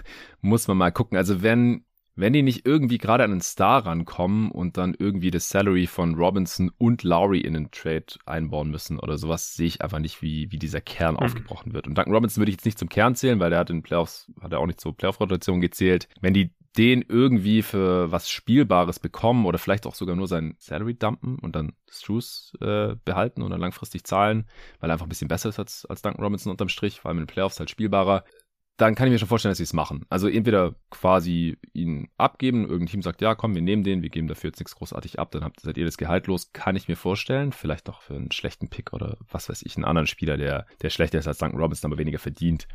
muss man mal gucken. Also wenn wenn die nicht irgendwie gerade an einen Star rankommen und dann irgendwie das Salary von Robinson und Lowry in den Trade einbauen müssen oder sowas, sehe ich einfach nicht, wie, wie dieser Kern mhm. aufgebrochen wird. Und Duncan Robinson würde ich jetzt nicht zum Kern zählen, weil der hat in den Playoffs, hat er auch nicht zur Playoff-Rotation gezählt. Wenn die den irgendwie für was Spielbares bekommen oder vielleicht auch sogar nur sein Salary dumpen und dann Struce äh, behalten und dann langfristig zahlen, weil er einfach ein bisschen besser ist als, als Duncan Robinson unterm Strich, vor allem in den Playoffs halt spielbarer, dann kann ich mir schon vorstellen, dass sie es machen. Also entweder quasi ihn abgeben, irgendein Team sagt, ja, komm, wir nehmen den, wir geben dafür jetzt nichts großartig ab, dann habt, seid ihr das Gehalt los, kann ich mir vorstellen. Vielleicht noch für einen schlechten Pick oder was weiß ich, einen anderen Spieler, der, der schlechter ist als Duncan Robinson, aber weniger verdient.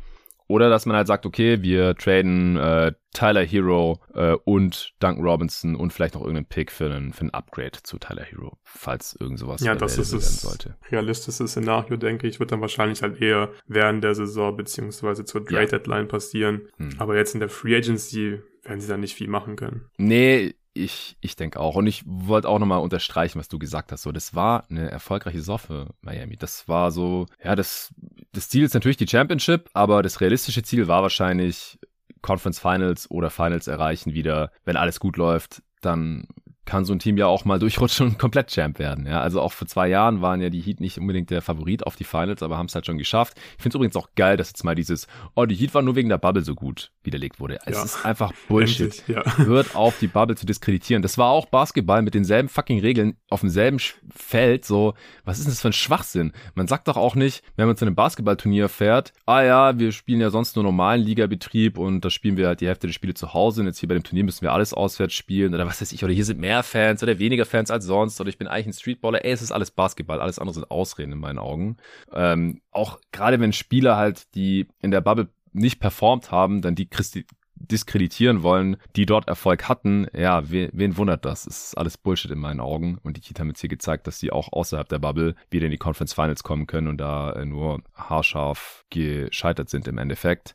Oder dass man halt sagt, okay, wir traden äh, Tyler Hero äh, und Duncan Robinson und vielleicht noch irgendeinen Pick für einen, für einen Upgrade zu Tyler Hero, falls irgend sowas Ja, das ist das sollte. realistische Szenario, denke ich, wird dann wahrscheinlich halt eher während der Saison beziehungsweise zur Trade Deadline passieren. Hm. Aber jetzt in der Free Agency werden sie da nicht viel machen können. Nee, ich, ich denke auch. Und ich wollte auch nochmal unterstreichen, was du gesagt hast. So, das war eine erfolgreiche für Miami. Das war so, ja, das, das Ziel ist natürlich die Championship, aber das realistische Ziel war wahrscheinlich Conference Finals oder Finals erreichen wieder. Wenn alles gut läuft, dann kann so ein Team ja auch mal durchrutschen und komplett Champ werden. Ja, also auch vor zwei Jahren waren ja die Heat nicht unbedingt der Favorit auf die Finals, aber haben es halt schon geschafft. Ich finde es übrigens auch geil, dass jetzt mal dieses, oh, die Heat war nur wegen der Bubble so gut widerlegt wurde. Es ja. ist einfach Bullshit. Endlich, ja. (laughs) Hört auf, die Bubble zu diskreditieren. Das war auch Basketball mit denselben fucking Regeln auf demselben Feld. So, was ist denn das für ein Schwachsinn? Man sagt doch auch nicht, wenn man zu einem Basketballturnier fährt, ah ja, wir spielen ja sonst nur normalen Ligabetrieb und da spielen wir halt die Hälfte der Spiele zu Hause und jetzt hier bei dem Turnier müssen wir alles auswärts spielen oder was weiß ich, oder hier sind mehr mehr Fans oder weniger Fans als sonst oder ich bin eigentlich ein Streetballer. Ey, es ist alles Basketball, alles andere sind Ausreden in meinen Augen. Ähm, auch gerade wenn Spieler halt, die in der Bubble nicht performt haben, dann die Christi diskreditieren wollen, die dort Erfolg hatten, ja, wen, wen wundert das? Es ist alles Bullshit in meinen Augen. Und die Heat haben jetzt hier gezeigt, dass sie auch außerhalb der Bubble wieder in die Conference Finals kommen können und da äh, nur haarscharf gescheitert sind im Endeffekt.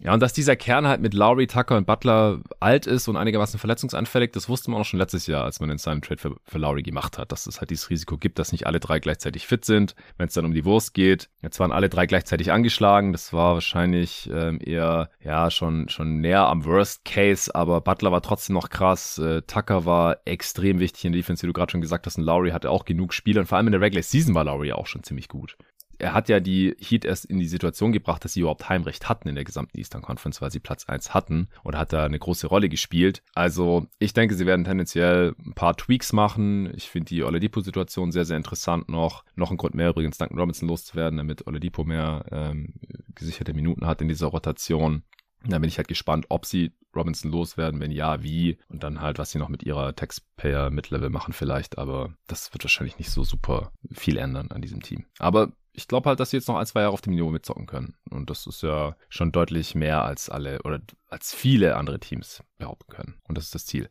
Ja, und dass dieser Kern halt mit Lowry, Tucker und Butler alt ist und einigermaßen verletzungsanfällig, das wusste man auch schon letztes Jahr, als man den Sign Trade für, für Lowry gemacht hat, dass es halt dieses Risiko gibt, dass nicht alle drei gleichzeitig fit sind, wenn es dann um die Wurst geht. Jetzt waren alle drei gleichzeitig angeschlagen, das war wahrscheinlich ähm, eher, ja, schon, schon näher am Worst Case, aber Butler war trotzdem noch krass, äh, Tucker war extrem wichtig in der Defense, wie du gerade schon gesagt hast, und Lowry hatte auch genug Spiele und vor allem in der Regular Season war Lowry auch schon ziemlich gut er hat ja die Heat erst in die Situation gebracht, dass sie überhaupt Heimrecht hatten in der gesamten Eastern Conference, weil sie Platz 1 hatten und hat da eine große Rolle gespielt. Also ich denke, sie werden tendenziell ein paar Tweaks machen. Ich finde die Oladipo-Situation sehr, sehr interessant noch. Noch ein Grund mehr übrigens Duncan Robinson loszuwerden, damit Oladipo mehr ähm, gesicherte Minuten hat in dieser Rotation. Da bin ich halt gespannt, ob sie Robinson loswerden, wenn ja, wie und dann halt, was sie noch mit ihrer Taxpayer Mid-Level machen vielleicht, aber das wird wahrscheinlich nicht so super viel ändern an diesem Team. Aber ich glaube halt, dass sie jetzt noch ein, zwei Jahre auf dem Niveau mitzocken können. Und das ist ja schon deutlich mehr als alle oder als viele andere Teams behaupten können. Und das ist das Ziel.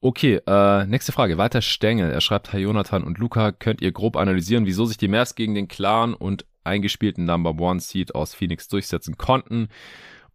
Okay, äh, nächste Frage. Weiter Stengel. Er schreibt, Herr Jonathan und Luca, könnt ihr grob analysieren, wieso sich die Mavs gegen den klaren und eingespielten Number One Seed aus Phoenix durchsetzen konnten?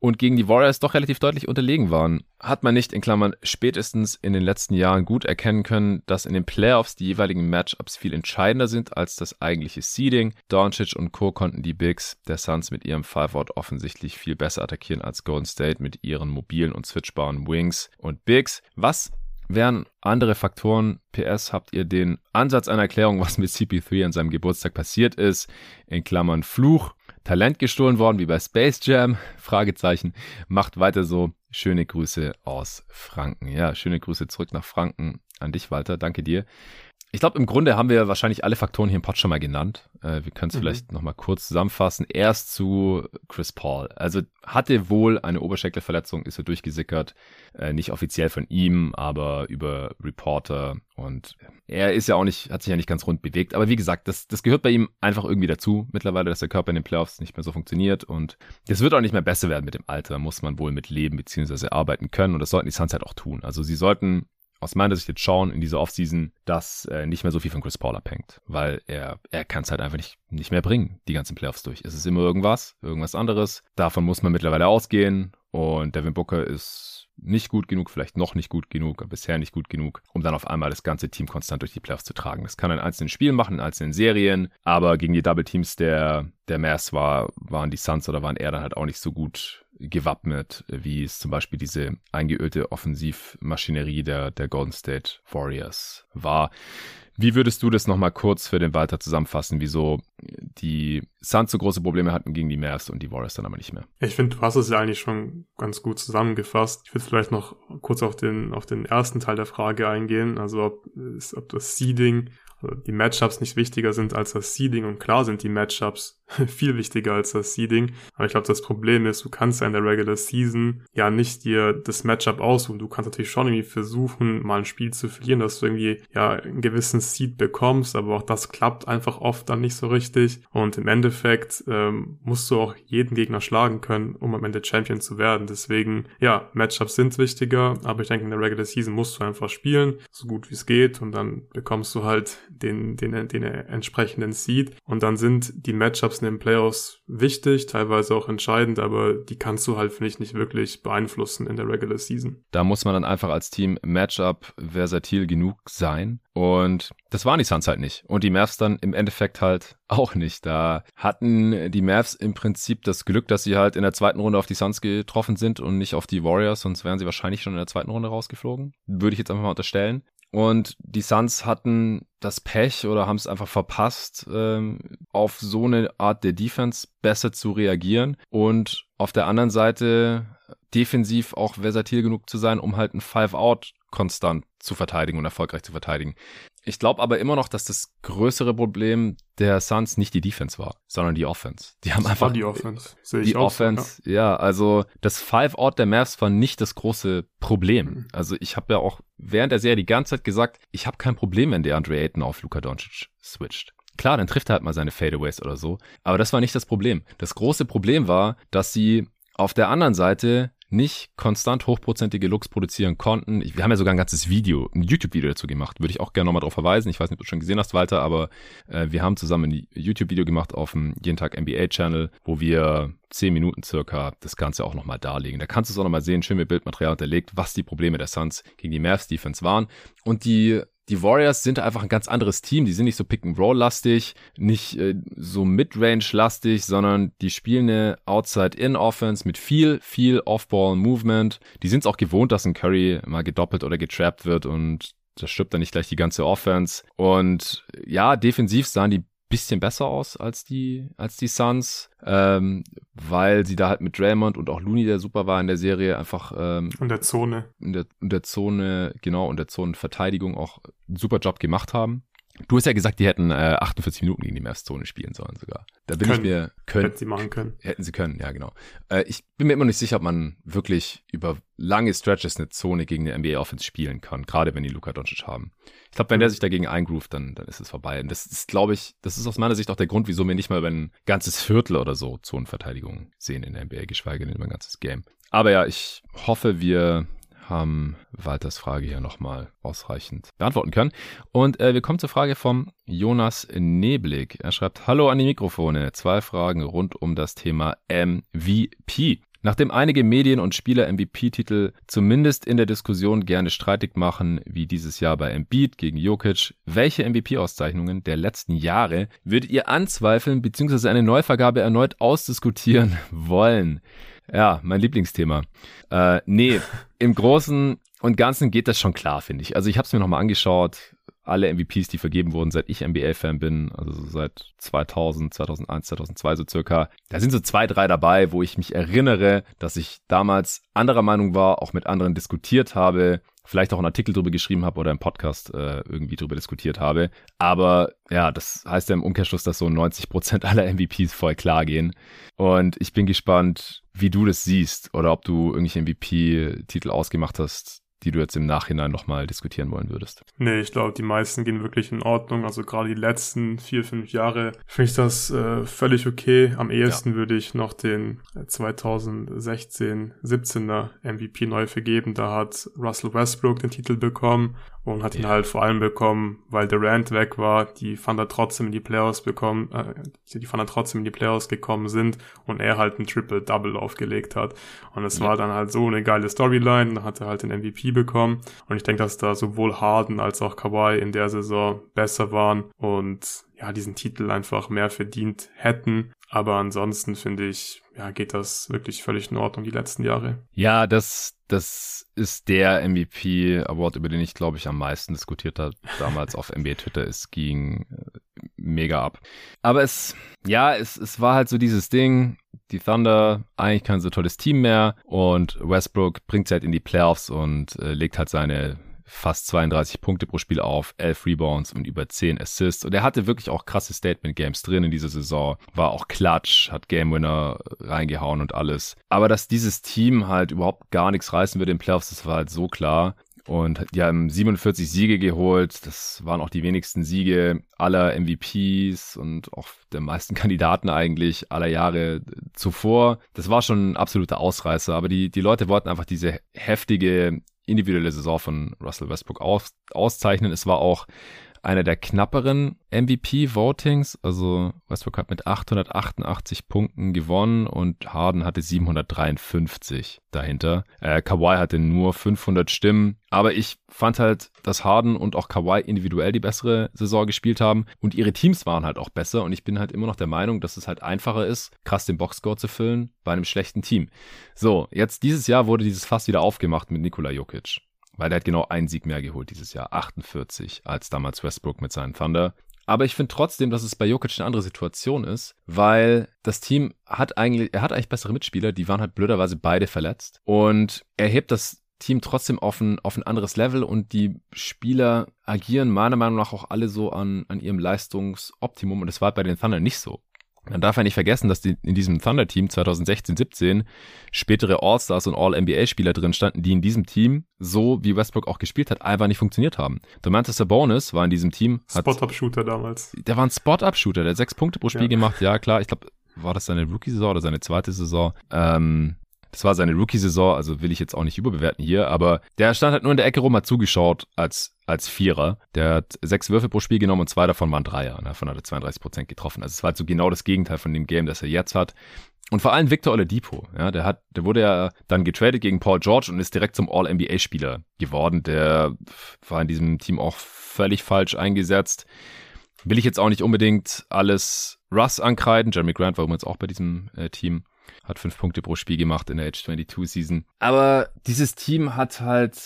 Und gegen die Warriors doch relativ deutlich unterlegen waren. Hat man nicht in Klammern spätestens in den letzten Jahren gut erkennen können, dass in den Playoffs die jeweiligen Matchups viel entscheidender sind als das eigentliche Seeding. Doncic und Co. konnten die Bigs der Suns mit ihrem Five-Out offensichtlich viel besser attackieren als Golden State mit ihren mobilen und switchbaren Wings und Bigs. Was wären andere Faktoren? PS, habt ihr den Ansatz einer Erklärung, was mit CP3 an seinem Geburtstag passiert ist? In Klammern Fluch Talent gestohlen worden, wie bei Space Jam? Fragezeichen. Macht weiter so. Schöne Grüße aus Franken. Ja, schöne Grüße zurück nach Franken an dich, Walter. Danke dir. Ich glaube, im Grunde haben wir wahrscheinlich alle Faktoren hier im Pod schon mal genannt. Äh, wir können es mhm. vielleicht nochmal kurz zusammenfassen. Erst zu Chris Paul. Also hatte wohl eine Oberschenkelverletzung, ist er durchgesickert. Äh, nicht offiziell von ihm, aber über Reporter. Und er ist ja auch nicht, hat sich ja nicht ganz rund bewegt. Aber wie gesagt, das, das gehört bei ihm einfach irgendwie dazu mittlerweile, dass der Körper in den Playoffs nicht mehr so funktioniert. Und das wird auch nicht mehr besser werden mit dem Alter. Muss man wohl mit leben bzw. arbeiten können. Und das sollten die Suns halt auch tun. Also sie sollten aus meiner Sicht jetzt schauen in dieser Offseason, dass äh, nicht mehr so viel von Chris Paul abhängt, weil er, er kann es halt einfach nicht, nicht mehr bringen, die ganzen Playoffs durch. Es ist immer irgendwas, irgendwas anderes. Davon muss man mittlerweile ausgehen und Devin Booker ist nicht gut genug, vielleicht noch nicht gut genug, bisher nicht gut genug, um dann auf einmal das ganze Team konstant durch die Playoffs zu tragen. Das kann er in einzelnen Spielen machen, in einzelnen Serien, aber gegen die Double Teams der, der Mavs war, waren die Suns oder waren er dann halt auch nicht so gut gewappnet, wie es zum Beispiel diese eingeölte Offensivmaschinerie der, der Golden State Warriors war. Wie würdest du das nochmal kurz für den Walter zusammenfassen, wieso die Suns so große Probleme hatten gegen die Mavs und die Warriors dann aber nicht mehr? Ich finde, du hast es ja eigentlich schon ganz gut zusammengefasst. Ich würde vielleicht noch kurz auf den, auf den ersten Teil der Frage eingehen, also ob, ob das Seeding die Matchups nicht wichtiger sind als das Seeding und klar sind die Matchups (laughs) viel wichtiger als das Seeding. Aber ich glaube, das Problem ist, du kannst ja in der Regular Season ja nicht dir das Matchup aussuchen. Du kannst natürlich schon irgendwie versuchen, mal ein Spiel zu verlieren, dass du irgendwie ja einen gewissen Seed bekommst, aber auch das klappt einfach oft dann nicht so richtig. Und im Endeffekt ähm, musst du auch jeden Gegner schlagen können, um am Ende Champion zu werden. Deswegen, ja, Matchups sind wichtiger, aber ich denke, in der Regular Season musst du einfach spielen, so gut wie es geht, und dann bekommst du halt den, den, den entsprechenden Seed. Und dann sind die Matchups in den Playoffs wichtig, teilweise auch entscheidend, aber die kannst du halt, finde ich, nicht wirklich beeinflussen in der Regular Season. Da muss man dann einfach als Team Matchup versatil genug sein. Und das waren die Suns halt nicht. Und die Mavs dann im Endeffekt halt (laughs) auch nicht. Da hatten die Mavs im Prinzip das Glück, dass sie halt in der zweiten Runde auf die Suns getroffen sind und nicht auf die Warriors, sonst wären sie wahrscheinlich schon in der zweiten Runde rausgeflogen. Würde ich jetzt einfach mal unterstellen. Und die Suns hatten das Pech oder haben es einfach verpasst, ähm, auf so eine Art der Defense besser zu reagieren. Und auf der anderen Seite defensiv auch versatil genug zu sein, um halt ein Five-Out konstant zu verteidigen und erfolgreich zu verteidigen. Ich glaube aber immer noch, dass das größere Problem der Suns nicht die Defense war, sondern die Offense. Die haben das einfach die Offense. Sehe die Offense, ja. ja. Also das Five-Out der Mavs war nicht das große Problem. Mhm. Also ich habe ja auch während der Serie die ganze Zeit gesagt, ich habe kein Problem, wenn der Andre Ayton auf Luka Doncic switcht. Klar, dann trifft er halt mal seine Fadeaways oder so. Aber das war nicht das Problem. Das große Problem war, dass sie auf der anderen Seite nicht konstant hochprozentige Looks produzieren konnten. Wir haben ja sogar ein ganzes Video, ein YouTube-Video dazu gemacht. Würde ich auch gerne nochmal darauf verweisen. Ich weiß nicht, ob du schon gesehen hast, Walter, aber äh, wir haben zusammen ein YouTube-Video gemacht auf dem Jeden Tag NBA-Channel, wo wir zehn Minuten circa das Ganze auch nochmal darlegen. Da kannst du es auch nochmal sehen, schön mit Bildmaterial unterlegt, was die Probleme der Suns gegen die Mavs Defense waren. Und die die Warriors sind einfach ein ganz anderes Team. Die sind nicht so Pick-and-Roll-lastig, nicht äh, so Mid-Range-lastig, sondern die spielen eine Outside-In-Offense mit viel, viel Off-Ball-Movement. Die sind es auch gewohnt, dass ein Curry mal gedoppelt oder getrappt wird und das stirbt dann nicht gleich die ganze Offense. Und ja, defensiv sahen die bisschen besser aus als die, als die Suns, ähm, weil sie da halt mit Draymond und auch Looney, der super war in der Serie, einfach ähm, in der Zone. In der, in der Zone, genau, in der Zonenverteidigung auch einen super Job gemacht haben. Du hast ja gesagt, die hätten äh, 48 Minuten gegen die Mavs-Zone spielen sollen sogar. Da bin können. ich mir können. Hätten sie machen können. Hätten sie können, ja genau. Äh, ich bin mir immer nicht sicher, ob man wirklich über lange Stretches eine Zone gegen eine NBA-Offense spielen kann, gerade wenn die Luka Doncic haben. Ich glaube, wenn der mhm. sich dagegen eingroovt, dann, dann ist es vorbei. Und das ist, glaube ich, das ist aus meiner Sicht auch der Grund, wieso wir nicht mal über ein ganzes Viertel oder so Zonenverteidigung sehen in der NBA, geschweige denn über ein ganzes Game. Aber ja, ich hoffe, wir haben Walters Frage hier nochmal ausreichend beantworten können. Und äh, wir kommen zur Frage vom Jonas Neblig. Er schreibt, Hallo an die Mikrofone. Zwei Fragen rund um das Thema MVP. Nachdem einige Medien und Spieler MVP-Titel zumindest in der Diskussion gerne streitig machen, wie dieses Jahr bei Embiid gegen Jokic, welche MVP-Auszeichnungen der letzten Jahre würdet ihr anzweifeln bzw. eine Neuvergabe erneut ausdiskutieren wollen? Ja, mein Lieblingsthema. Äh, nee, (laughs) im Großen und Ganzen geht das schon klar, finde ich. Also ich habe es mir nochmal angeschaut. alle MVPs, die vergeben wurden, seit ich NBA-Fan bin, also seit 2000, 2001, 2002 so circa. Da sind so zwei, drei dabei, wo ich mich erinnere, dass ich damals anderer Meinung war, auch mit anderen diskutiert habe, vielleicht auch einen Artikel drüber geschrieben habe oder im Podcast äh, irgendwie drüber diskutiert habe. Aber ja, das heißt ja im Umkehrschluss, dass so 90 Prozent aller MVPs voll klar gehen. Und ich bin gespannt, wie du das siehst oder ob du irgendwelche MVP-Titel ausgemacht hast, die du jetzt im Nachhinein nochmal diskutieren wollen würdest? Nee, ich glaube, die meisten gehen wirklich in Ordnung. Also gerade die letzten vier, fünf Jahre finde ich das äh, völlig okay. Am ehesten ja. würde ich noch den 2016, 17er MVP neu vergeben. Da hat Russell Westbrook den Titel bekommen und hat ja. ihn halt vor allem bekommen, weil Durant weg war. Die fand er trotzdem in die Playoffs bekommen, äh, die fand er trotzdem in die Playoffs gekommen sind und er halt ein Triple-Double aufgelegt hat. Und es ja. war dann halt so eine geile Storyline. Da hat er halt den MVP bekommen. Und ich denke, dass da sowohl Harden als auch Kawhi in der Saison besser waren und ja, diesen Titel einfach mehr verdient hätten. Aber ansonsten finde ich, ja, geht das wirklich völlig in Ordnung die letzten Jahre. Ja, das, das ist der MVP Award, über den ich glaube ich am meisten diskutiert habe damals auf NBA Twitter. Es ging äh, mega ab. Aber es, ja, es, es war halt so dieses Ding. Die Thunder eigentlich kein so tolles Team mehr und Westbrook bringt sie halt in die Playoffs und äh, legt halt seine fast 32 Punkte pro Spiel auf, 11 Rebounds und über 10 Assists. Und er hatte wirklich auch krasse Statement-Games drin in dieser Saison. War auch Klatsch, hat Game-Winner reingehauen und alles. Aber dass dieses Team halt überhaupt gar nichts reißen würde in Playoffs, das war halt so klar. Und die haben 47 Siege geholt. Das waren auch die wenigsten Siege aller MVPs und auch der meisten (laughs) Kandidaten eigentlich aller Jahre zuvor. Das war schon ein absoluter Ausreißer. Aber die, die Leute wollten einfach diese heftige individuelle Saison von Russell Westbrook aus, auszeichnen. Es war auch einer der knapperen MVP-Votings. Also Westbrook hat mit 888 Punkten gewonnen und Harden hatte 753 dahinter. Äh, Kawhi hatte nur 500 Stimmen. Aber ich fand halt, dass Harden und auch Kawhi individuell die bessere Saison gespielt haben und ihre Teams waren halt auch besser. Und ich bin halt immer noch der Meinung, dass es halt einfacher ist, krass den Boxscore zu füllen bei einem schlechten Team. So, jetzt dieses Jahr wurde dieses Fass wieder aufgemacht mit Nikola Jokic weil der hat genau einen Sieg mehr geholt dieses Jahr, 48, als damals Westbrook mit seinen Thunder. Aber ich finde trotzdem, dass es bei Jokic eine andere Situation ist, weil das Team hat eigentlich, er hat eigentlich bessere Mitspieler, die waren halt blöderweise beide verletzt. Und er hebt das Team trotzdem auf ein, auf ein anderes Level und die Spieler agieren meiner Meinung nach auch alle so an, an ihrem Leistungsoptimum und das war bei den Thunder nicht so. Man darf ja nicht vergessen, dass die, in diesem Thunder-Team 2016-17 spätere All-Stars und All-NBA-Spieler drin standen, die in diesem Team, so wie Westbrook auch gespielt hat, einfach nicht funktioniert haben. Domantas Sabonis war in diesem Team. Spot-Up-Shooter damals. Der war ein Spot-Up-Shooter, der hat sechs Punkte pro Spiel ja. gemacht. Ja, klar, ich glaube, war das seine Rookie-Saison oder seine zweite Saison? Ähm, das war seine Rookie-Saison, also will ich jetzt auch nicht überbewerten hier, aber der stand halt nur in der Ecke rum, hat zugeschaut als, als Vierer. Der hat sechs Würfe pro Spiel genommen und zwei davon waren Dreier. Und davon hat er 32 Prozent getroffen. Also es war halt so genau das Gegenteil von dem Game, das er jetzt hat. Und vor allem Victor Oladipo, ja, der hat, der wurde ja dann getradet gegen Paul George und ist direkt zum All-NBA-Spieler geworden. Der war in diesem Team auch völlig falsch eingesetzt. Will ich jetzt auch nicht unbedingt alles Russ ankreiden. Jeremy Grant war übrigens auch bei diesem äh, Team hat fünf Punkte pro Spiel gemacht in der Age 22 Season. Aber dieses Team hat halt,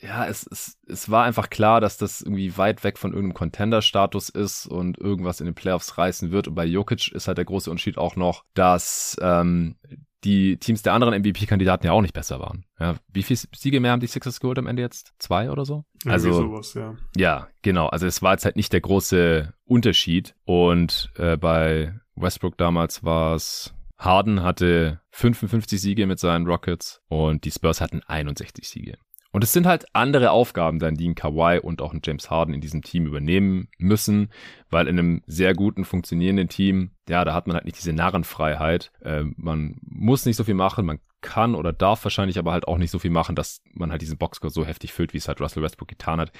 ja, es, es, es war einfach klar, dass das irgendwie weit weg von irgendeinem Contender-Status ist und irgendwas in den Playoffs reißen wird. Und bei Jokic ist halt der große Unterschied auch noch, dass ähm, die Teams der anderen MVP-Kandidaten ja auch nicht besser waren. Ja, wie viele Siege mehr haben die Sixers geholt am Ende jetzt? Zwei oder so? Also sowas, ja. Ja, genau. Also es war jetzt halt nicht der große Unterschied. Und äh, bei Westbrook damals war es Harden hatte 55 Siege mit seinen Rockets und die Spurs hatten 61 Siege. Und es sind halt andere Aufgaben dann, die ein Kawhi und auch ein James Harden in diesem Team übernehmen müssen, weil in einem sehr guten, funktionierenden Team, ja, da hat man halt nicht diese Narrenfreiheit. Äh, man muss nicht so viel machen, man kann oder darf wahrscheinlich aber halt auch nicht so viel machen, dass man halt diesen Boxscore so heftig füllt, wie es halt Russell Westbrook getan hat.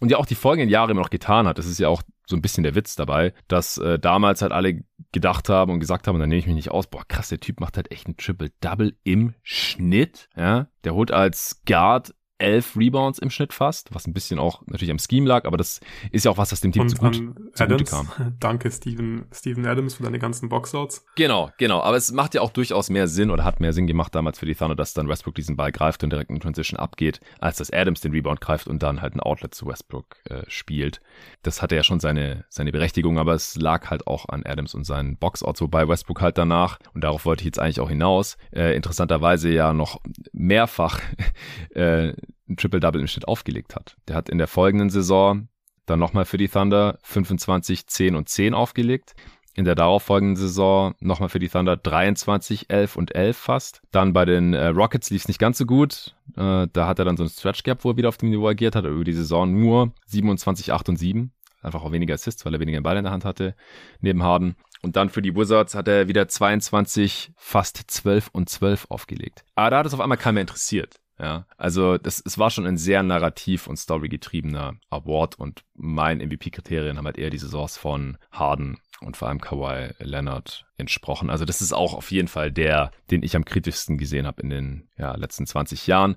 Und ja auch die folgenden Jahre immer noch getan hat. Das ist ja auch so ein bisschen der Witz dabei, dass äh, damals halt alle gedacht haben und gesagt haben, und dann nehme ich mich nicht aus, boah, krass, der Typ macht halt echt ein Triple-Double im Schnitt, ja. Der holt als Guard elf Rebounds im Schnitt fast, was ein bisschen auch natürlich am Scheme lag, aber das ist ja auch was, das dem Team Und zu gut, zugute kam. (laughs) Danke, Steven, Steven Adams, für deine ganzen Boxouts. Genau, genau. Aber es macht ja auch durchaus mehr Sinn oder hat mehr Sinn gemacht damals für die Thunder, dass dann Westbrook diesen Ball greift und direkt in Transition abgeht, als dass Adams den Rebound greift und dann halt ein Outlet zu Westbrook äh, spielt. Das hatte ja schon seine, seine Berechtigung, aber es lag halt auch an Adams und seinen Boxouts, wobei Westbrook halt danach, und darauf wollte ich jetzt eigentlich auch hinaus, äh, interessanterweise ja noch mehrfach (laughs) äh, ein Triple-Double im Schnitt aufgelegt hat. Der hat in der folgenden Saison dann nochmal für die Thunder 25, 10 und 10 aufgelegt. In der darauffolgenden Saison nochmal für die Thunder 23, 11 und 11 fast. Dann bei den äh, Rockets lief es nicht ganz so gut. Äh, da hat er dann so ein Stretch Gap, wo er wieder auf dem Niveau agiert hat. Über die Saison nur 27, 8 und 7. Einfach auch weniger Assists, weil er weniger Ball in der Hand hatte neben Harden. Und dann für die Wizards hat er wieder 22, fast 12 und 12 aufgelegt. Aber da hat es auf einmal keiner interessiert. Ja, also das, es war schon ein sehr narrativ und storygetriebener Award und mein MVP-Kriterien haben halt eher die Saisons von Harden und vor allem Kawhi Leonard entsprochen. Also das ist auch auf jeden Fall der, den ich am kritischsten gesehen habe in den ja, letzten 20 Jahren.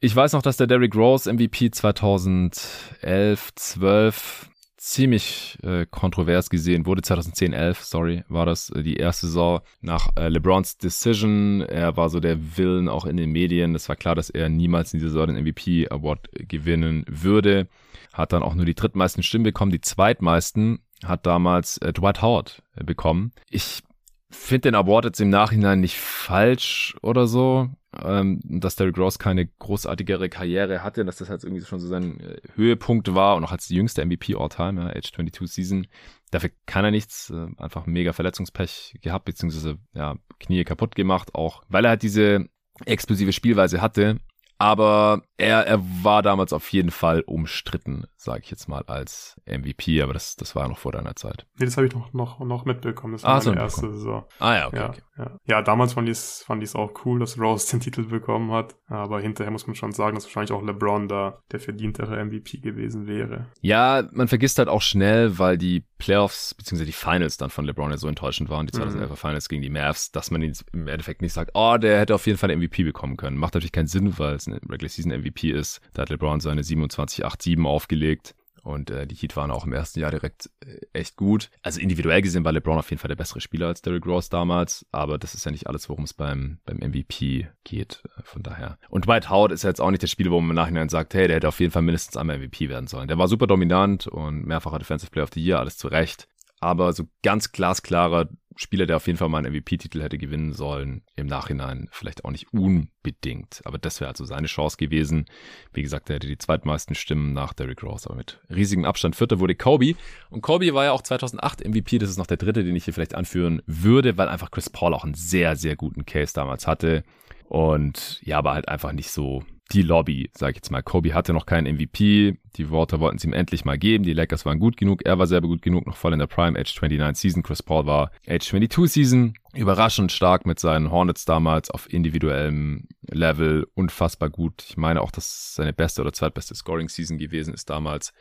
Ich weiß noch, dass der Derrick Rose MVP 2011, 12 ziemlich äh, kontrovers gesehen wurde. 2010, 11, sorry, war das äh, die erste Saison nach äh, LeBrons Decision. Er war so der Willen auch in den Medien. Es war klar, dass er niemals in dieser Saison den MVP Award gewinnen würde. Hat dann auch nur die drittmeisten Stimmen bekommen. Die zweitmeisten hat damals äh, Dwight Howard äh, bekommen. Ich finde den Award jetzt im Nachhinein nicht falsch oder so ähm, dass Derrick Rose keine großartigere Karriere hatte, dass das halt irgendwie schon so sein äh, Höhepunkt war und auch als die jüngste MVP All-Time, ja, Age 22 Season. Dafür kann er nichts, äh, einfach mega Verletzungspech gehabt, beziehungsweise ja, Knie kaputt gemacht, auch weil er halt diese explosive Spielweise hatte aber er, er war damals auf jeden Fall umstritten, sage ich jetzt mal, als MVP, aber das, das war noch vor deiner Zeit. Nee, das habe ich noch, noch, noch mitbekommen. Das war ah, meine so erste Saison. Ah ja, okay. Ja, okay. ja. ja damals fand ich es fand ich's auch cool, dass Rose (laughs) den Titel bekommen hat. Aber hinterher muss man schon sagen, dass wahrscheinlich auch LeBron da der verdientere MVP gewesen wäre. Ja, man vergisst halt auch schnell, weil die Playoffs bzw. die Finals dann von LeBron ja so enttäuschend waren, die 2011er mhm. Finals gegen die Mavs, dass man ihn im Endeffekt nicht sagt, oh, der hätte auf jeden Fall MVP bekommen können. Macht natürlich keinen Sinn, weil es ein Regular Season MVP ist. Da hat LeBron seine 27-8-7 aufgelegt. Und äh, die Heat waren auch im ersten Jahr direkt äh, echt gut. Also individuell gesehen war LeBron auf jeden Fall der bessere Spieler als Derrick Rose damals, aber das ist ja nicht alles, worum es beim, beim MVP geht. Äh, von daher. Und Dwight Howard ist ja jetzt auch nicht der Spieler, wo man im Nachhinein sagt, hey, der hätte auf jeden Fall mindestens einmal MVP werden sollen. Der war super dominant und mehrfacher Defensive Player of the Year, alles zu Recht aber so ganz glasklarer Spieler, der auf jeden Fall mal einen MVP-Titel hätte gewinnen sollen, im Nachhinein vielleicht auch nicht unbedingt. Aber das wäre also seine Chance gewesen. Wie gesagt, er hätte die zweitmeisten Stimmen nach Derrick Rose, aber mit riesigem Abstand. Vierter wurde Kobe. Und Kobe war ja auch 2008 MVP. Das ist noch der dritte, den ich hier vielleicht anführen würde, weil einfach Chris Paul auch einen sehr, sehr guten Case damals hatte. Und ja, aber halt einfach nicht so die Lobby, sag ich jetzt mal. Kobe hatte noch keinen MVP. Die Worte wollten sie ihm endlich mal geben. Die Lakers waren gut genug. Er war selber gut genug, noch voll in der Prime Age 29 Season. Chris Paul war Age 22 Season. Überraschend stark mit seinen Hornets damals auf individuellem Level. Unfassbar gut. Ich meine auch, dass seine beste oder zweitbeste Scoring Season gewesen ist damals.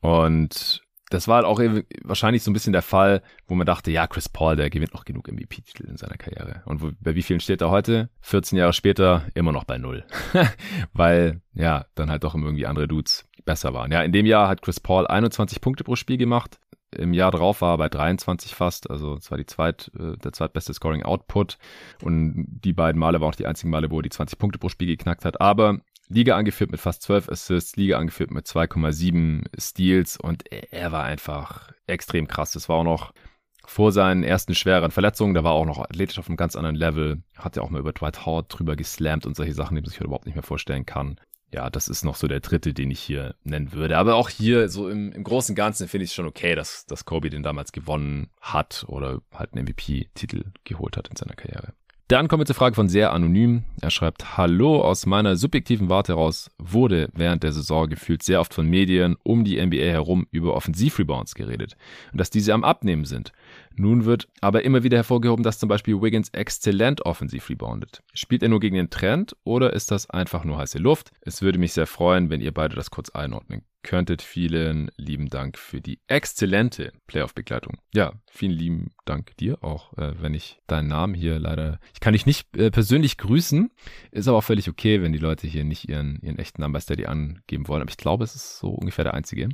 Und das war halt auch wahrscheinlich so ein bisschen der Fall, wo man dachte, ja, Chris Paul, der gewinnt noch genug MVP-Titel in seiner Karriere. Und wo, bei wie vielen steht er heute? 14 Jahre später immer noch bei null. (laughs) Weil, ja, dann halt doch irgendwie andere Dudes besser waren. Ja, in dem Jahr hat Chris Paul 21 Punkte pro Spiel gemacht. Im Jahr drauf war er bei 23 fast, also es war die zweit, äh, der zweitbeste Scoring Output. Und die beiden Male waren auch die einzigen Male, wo er die 20 Punkte pro Spiel geknackt hat. Aber Liga angeführt mit fast 12 Assists, Liga angeführt mit 2,7 Steals und er war einfach extrem krass. Das war auch noch vor seinen ersten schweren Verletzungen, da war auch noch athletisch auf einem ganz anderen Level, hat ja auch mal über Dwight Howard drüber geslammt und solche Sachen, die man sich überhaupt nicht mehr vorstellen kann. Ja, das ist noch so der dritte, den ich hier nennen würde. Aber auch hier, so im, im Großen und Ganzen, finde ich es schon okay, dass, dass Kobe den damals gewonnen hat oder halt einen MVP-Titel geholt hat in seiner Karriere. Dann kommen wir zur Frage von sehr anonym. Er schreibt, Hallo, aus meiner subjektiven Warte heraus wurde während der Saison gefühlt sehr oft von Medien um die NBA herum über Offensivrebounds geredet und dass diese am Abnehmen sind. Nun wird aber immer wieder hervorgehoben, dass zum Beispiel Wiggins exzellent offensiv reboundet. Spielt er nur gegen den Trend oder ist das einfach nur heiße Luft? Es würde mich sehr freuen, wenn ihr beide das kurz einordnen könntet. Vielen lieben Dank für die exzellente Playoff-Begleitung. Ja, vielen lieben Dank dir auch, äh, wenn ich deinen Namen hier leider, ich kann dich nicht äh, persönlich grüßen, ist aber auch völlig okay, wenn die Leute hier nicht ihren, ihren echten Namen bei Steady angeben wollen, aber ich glaube, es ist so ungefähr der einzige.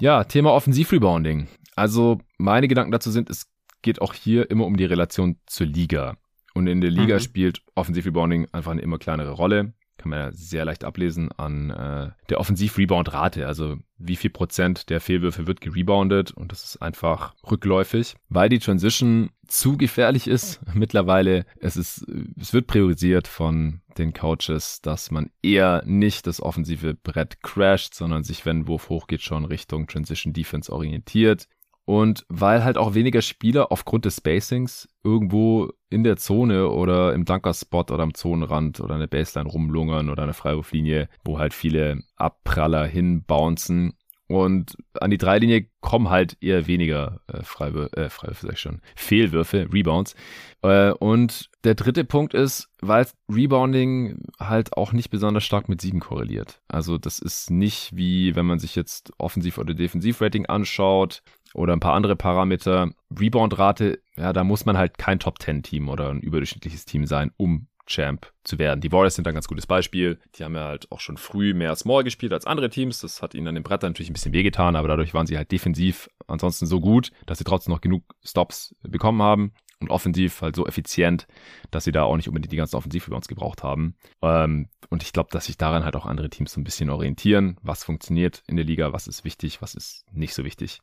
Ja, Thema Offensiv-Rebounding. Also meine Gedanken dazu sind, es geht auch hier immer um die Relation zur Liga. Und in der Liga mhm. spielt Offensiv-Rebounding einfach eine immer kleinere Rolle kann man ja sehr leicht ablesen an äh, der Offensiv-Rebound-Rate. Also wie viel Prozent der Fehlwürfe wird gereboundet und das ist einfach rückläufig, weil die Transition zu gefährlich ist (laughs) mittlerweile. Es ist, es wird priorisiert von den Coaches, dass man eher nicht das offensive Brett crasht, sondern sich, wenn Wurf hochgeht, schon Richtung Transition Defense orientiert. Und weil halt auch weniger Spieler aufgrund des Spacings irgendwo in der Zone oder im Dunker-Spot oder am Zonenrand oder eine Baseline rumlungern oder eine Freiwurflinie, wo halt viele Abpraller hinbouncen. Und an die Dreilinie kommen halt eher weniger äh, Freiwürfe, äh, Freiwürfe sag ich schon, Fehlwürfe, Rebounds. Äh, und der dritte Punkt ist, weil Rebounding halt auch nicht besonders stark mit Siegen korreliert. Also das ist nicht wie, wenn man sich jetzt Offensiv- oder Defensiv-Rating anschaut oder ein paar andere Parameter. Rebound-Rate, ja, da muss man halt kein Top-10-Team oder ein überdurchschnittliches Team sein, um Champ zu werden. Die Warriors sind ein ganz gutes Beispiel. Die haben ja halt auch schon früh mehr Small gespielt als andere Teams. Das hat ihnen an dem Brett natürlich ein bisschen wehgetan, aber dadurch waren sie halt defensiv ansonsten so gut, dass sie trotzdem noch genug Stops bekommen haben und offensiv halt so effizient, dass sie da auch nicht unbedingt die ganzen Offensiv-Rebounds gebraucht haben. Ähm, und ich glaube, dass sich daran halt auch andere Teams so ein bisschen orientieren. Was funktioniert in der Liga, was ist wichtig, was ist nicht so wichtig.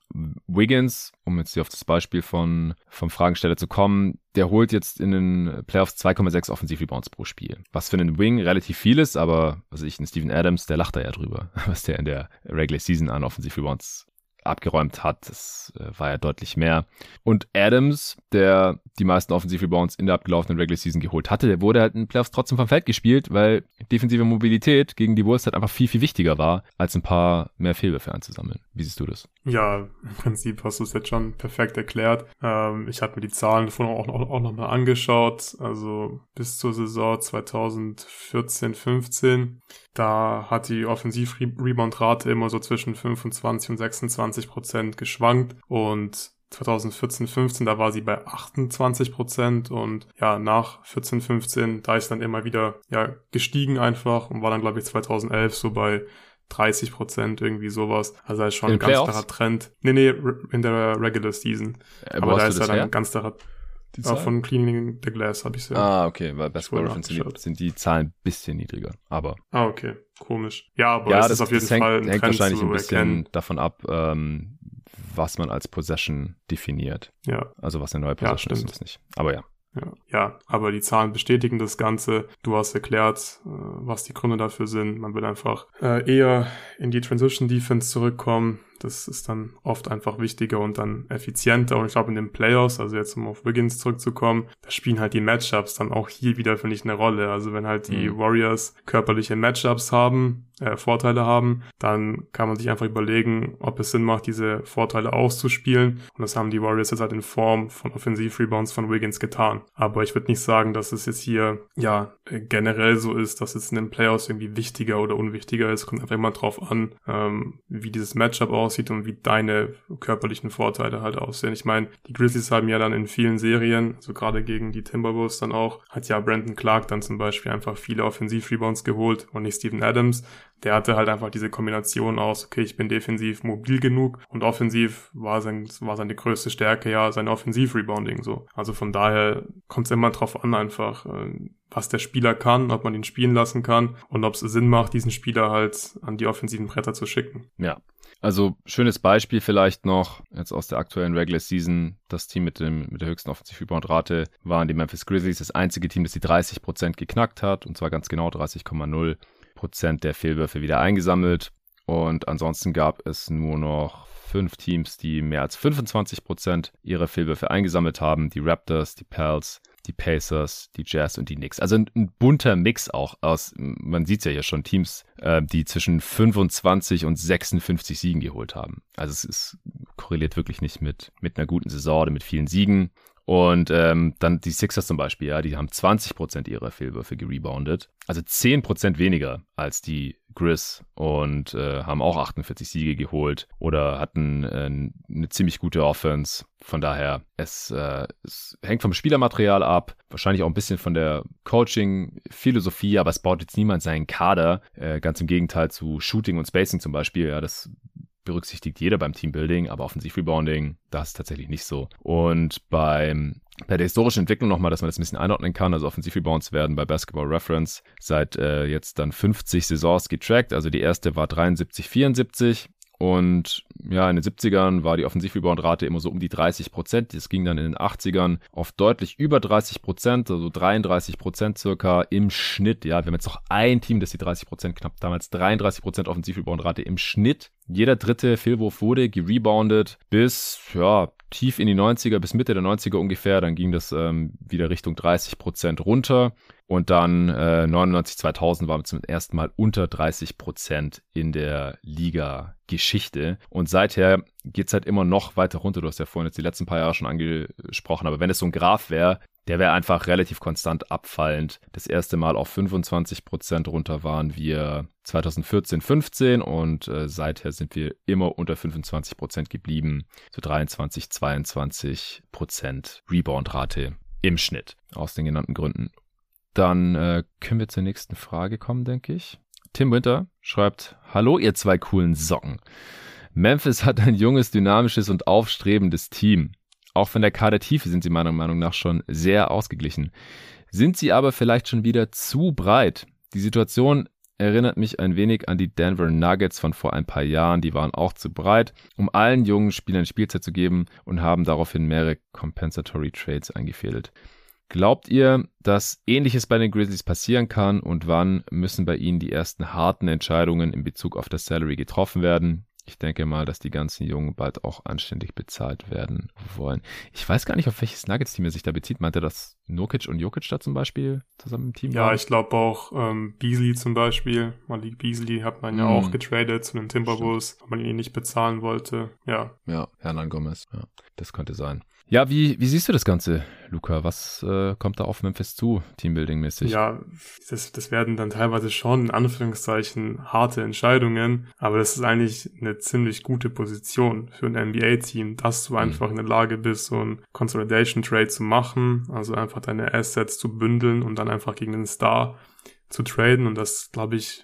Wiggins, um jetzt hier auf das Beispiel von, vom Fragensteller zu kommen, der holt jetzt in den Playoffs 2,6 Offensiv-Rebounds pro Spiel. Was für einen Wing relativ viel ist, aber was ich, ein Steven Adams, der lacht da ja drüber, (laughs) was der in der Regular Season an Offensiv-Rebounds abgeräumt hat. Das äh, war ja deutlich mehr. Und Adams, der die meisten Offensiv-Rebounds in der abgelaufenen Regular Season geholt hatte, der wurde halt in Playoffs trotzdem vom Feld gespielt, weil defensive Mobilität gegen die Wolves halt einfach viel, viel wichtiger war, als ein paar mehr Fehlwürfe einzusammeln. Wie siehst du das? Ja, im Prinzip hast du es jetzt schon perfekt erklärt. Ähm, ich habe mir die Zahlen davon auch, auch, auch nochmal angeschaut. Also bis zur Saison 2014, 15 da hat die Offensiv-Rebound-Rate immer so zwischen 25 und 26 Prozent geschwankt und 2014, 15, da war sie bei 28 Prozent und ja, nach 14, 15, da ist dann immer wieder ja gestiegen einfach und war dann glaube ich 2011 so bei 30 Prozent, irgendwie sowas. Also da ist schon in ein ganz klarer Trend. Nee, nee, in der Regular Season. Äh, Aber da ist ja dann ein ganz klarer die Zahl? von Cleaning the Glass habe ich sie. Ah, okay, weil bei Square Reference sind, sind die Zahlen ein bisschen niedriger, aber. Ah, okay, komisch. Ja, aber ja, es das, ist auf jeden hängt, Fall ein hängt Trend wahrscheinlich ein bisschen erkennen. davon ab, ähm, was man als Possession definiert. Ja. Also was eine neue Possession ja, ist, ist nicht. Aber ja. Ja. ja, aber die Zahlen bestätigen das Ganze. Du hast erklärt, äh, was die Gründe dafür sind. Man will einfach äh, eher in die Transition Defense zurückkommen. Das ist dann oft einfach wichtiger und dann effizienter. Und ich glaube, in den Playoffs, also jetzt um auf Wiggins zurückzukommen, da spielen halt die Matchups dann auch hier wieder, finde ich, eine Rolle. Also wenn halt die mhm. Warriors körperliche Matchups haben, äh, Vorteile haben, dann kann man sich einfach überlegen, ob es Sinn macht, diese Vorteile auszuspielen. Und das haben die Warriors jetzt halt in Form von Offensiv-Rebounds von Wiggins getan. Aber ich würde nicht sagen, dass es jetzt hier, ja, generell so ist, dass es in den Playoffs irgendwie wichtiger oder unwichtiger ist. Kommt einfach immer drauf an, ähm, wie dieses Matchup aussieht aussieht und wie deine körperlichen Vorteile halt aussehen. Ich meine, die Grizzlies haben ja dann in vielen Serien, so gerade gegen die Timberwolves dann auch, hat ja Brandon Clark dann zum Beispiel einfach viele Offensiv-Rebounds geholt und nicht Steven Adams. Der hatte halt einfach diese Kombination aus, okay, ich bin defensiv mobil genug und offensiv war, sein, war seine größte Stärke ja sein Offensiv-Rebounding so. Also von daher kommt es immer drauf an einfach, äh, was der Spieler kann, ob man ihn spielen lassen kann und ob es Sinn macht, diesen Spieler halt an die offensiven Bretter zu schicken. Ja, also schönes Beispiel vielleicht noch jetzt aus der aktuellen Regular Season. Das Team mit, dem, mit der höchsten Offensiv-Rebound-Rate waren die Memphis Grizzlies, das einzige Team, das die 30% geknackt hat und zwar ganz genau 30,0% der Fehlwürfe wieder eingesammelt. Und ansonsten gab es nur noch fünf Teams, die mehr als 25% ihrer Fehlwürfe eingesammelt haben. Die Raptors, die Pels, die Pacers, die Jazz und die Knicks. Also ein, ein bunter Mix auch aus, man sieht es ja hier schon, Teams, äh, die zwischen 25 und 56 Siegen geholt haben. Also es ist, korreliert wirklich nicht mit, mit einer guten Saison oder mit vielen Siegen. Und ähm, dann die Sixers zum Beispiel, ja, die haben 20% ihrer Fehlwürfe gereboundet. Also 10% weniger als die Grizz und äh, haben auch 48 Siege geholt oder hatten äh, eine ziemlich gute Offense. Von daher, es, äh, es hängt vom Spielermaterial ab, wahrscheinlich auch ein bisschen von der Coaching-Philosophie, aber es baut jetzt niemand seinen Kader. Äh, ganz im Gegenteil zu Shooting und Spacing zum Beispiel. Ja, das berücksichtigt jeder beim Teambuilding, aber Offensiv-Rebounding, das ist tatsächlich nicht so. Und beim bei der historischen Entwicklung nochmal, dass man das ein bisschen einordnen kann. Also Offensiv-Rebounds werden bei Basketball Reference seit äh, jetzt dann 50 Saisons getrackt. Also die erste war 73, 74 und ja, in den 70ern war die Offensiv-Rebound-Rate immer so um die 30 Prozent. Das ging dann in den 80ern auf deutlich über 30 Prozent, also 33 Prozent circa im Schnitt. Ja, wir haben jetzt noch ein Team, das die 30 Prozent knapp damals 33 Prozent Offensiv-Rebound-Rate im Schnitt. Jeder dritte Fehlwurf wurde gereboundet bis, ja, tief in die 90er bis Mitte der 90er ungefähr. Dann ging das ähm, wieder Richtung 30 Prozent runter. Und dann äh, 99, 2000 waren wir zum ersten Mal unter 30 Prozent in der Liga-Geschichte. Und seither geht's halt immer noch weiter runter. Du hast ja vorhin jetzt die letzten paar Jahre schon angesprochen. Aber wenn es so ein Graph wäre, der wäre einfach relativ konstant abfallend. Das erste Mal auf 25 Prozent runter waren wir 2014, 15 und äh, seither sind wir immer unter 25 Prozent geblieben. So 23, 22 Prozent Rebound-Rate im Schnitt aus den genannten Gründen. Dann äh, können wir zur nächsten Frage kommen, denke ich. Tim Winter schreibt, Hallo ihr zwei coolen Socken. Memphis hat ein junges, dynamisches und aufstrebendes Team. Auch von der Kadertiefe sind sie meiner Meinung nach schon sehr ausgeglichen. Sind sie aber vielleicht schon wieder zu breit? Die Situation erinnert mich ein wenig an die Denver Nuggets von vor ein paar Jahren. Die waren auch zu breit, um allen jungen Spielern Spielzeit zu geben und haben daraufhin mehrere Compensatory Trades eingefädelt. Glaubt ihr, dass ähnliches bei den Grizzlies passieren kann und wann müssen bei ihnen die ersten harten Entscheidungen in Bezug auf das Salary getroffen werden? Ich denke mal, dass die ganzen Jungen bald auch anständig bezahlt werden wollen. Ich weiß gar nicht, auf welches Nuggets-Team er sich da bezieht. Meint er, dass Nurkic und Jokic da zum Beispiel zusammen im Team Ja, waren? ich glaube auch ähm, Beasley zum Beispiel. Malik Beasley hat man ja mm. auch getradet zu den Timberwolves, weil man ihn nicht bezahlen wollte. Ja. Ja, Hernan Gomez. Ja, das könnte sein. Ja, wie, wie siehst du das Ganze, Luca? Was äh, kommt da auf Memphis zu, Teambuilding-mäßig? Ja, das, das werden dann teilweise schon in Anführungszeichen harte Entscheidungen, aber das ist eigentlich eine ziemlich gute Position für ein NBA-Team, dass du mhm. einfach in der Lage bist, so ein Consolidation-Trade zu machen, also einfach deine Assets zu bündeln und dann einfach gegen den Star zu traden und das, glaube ich,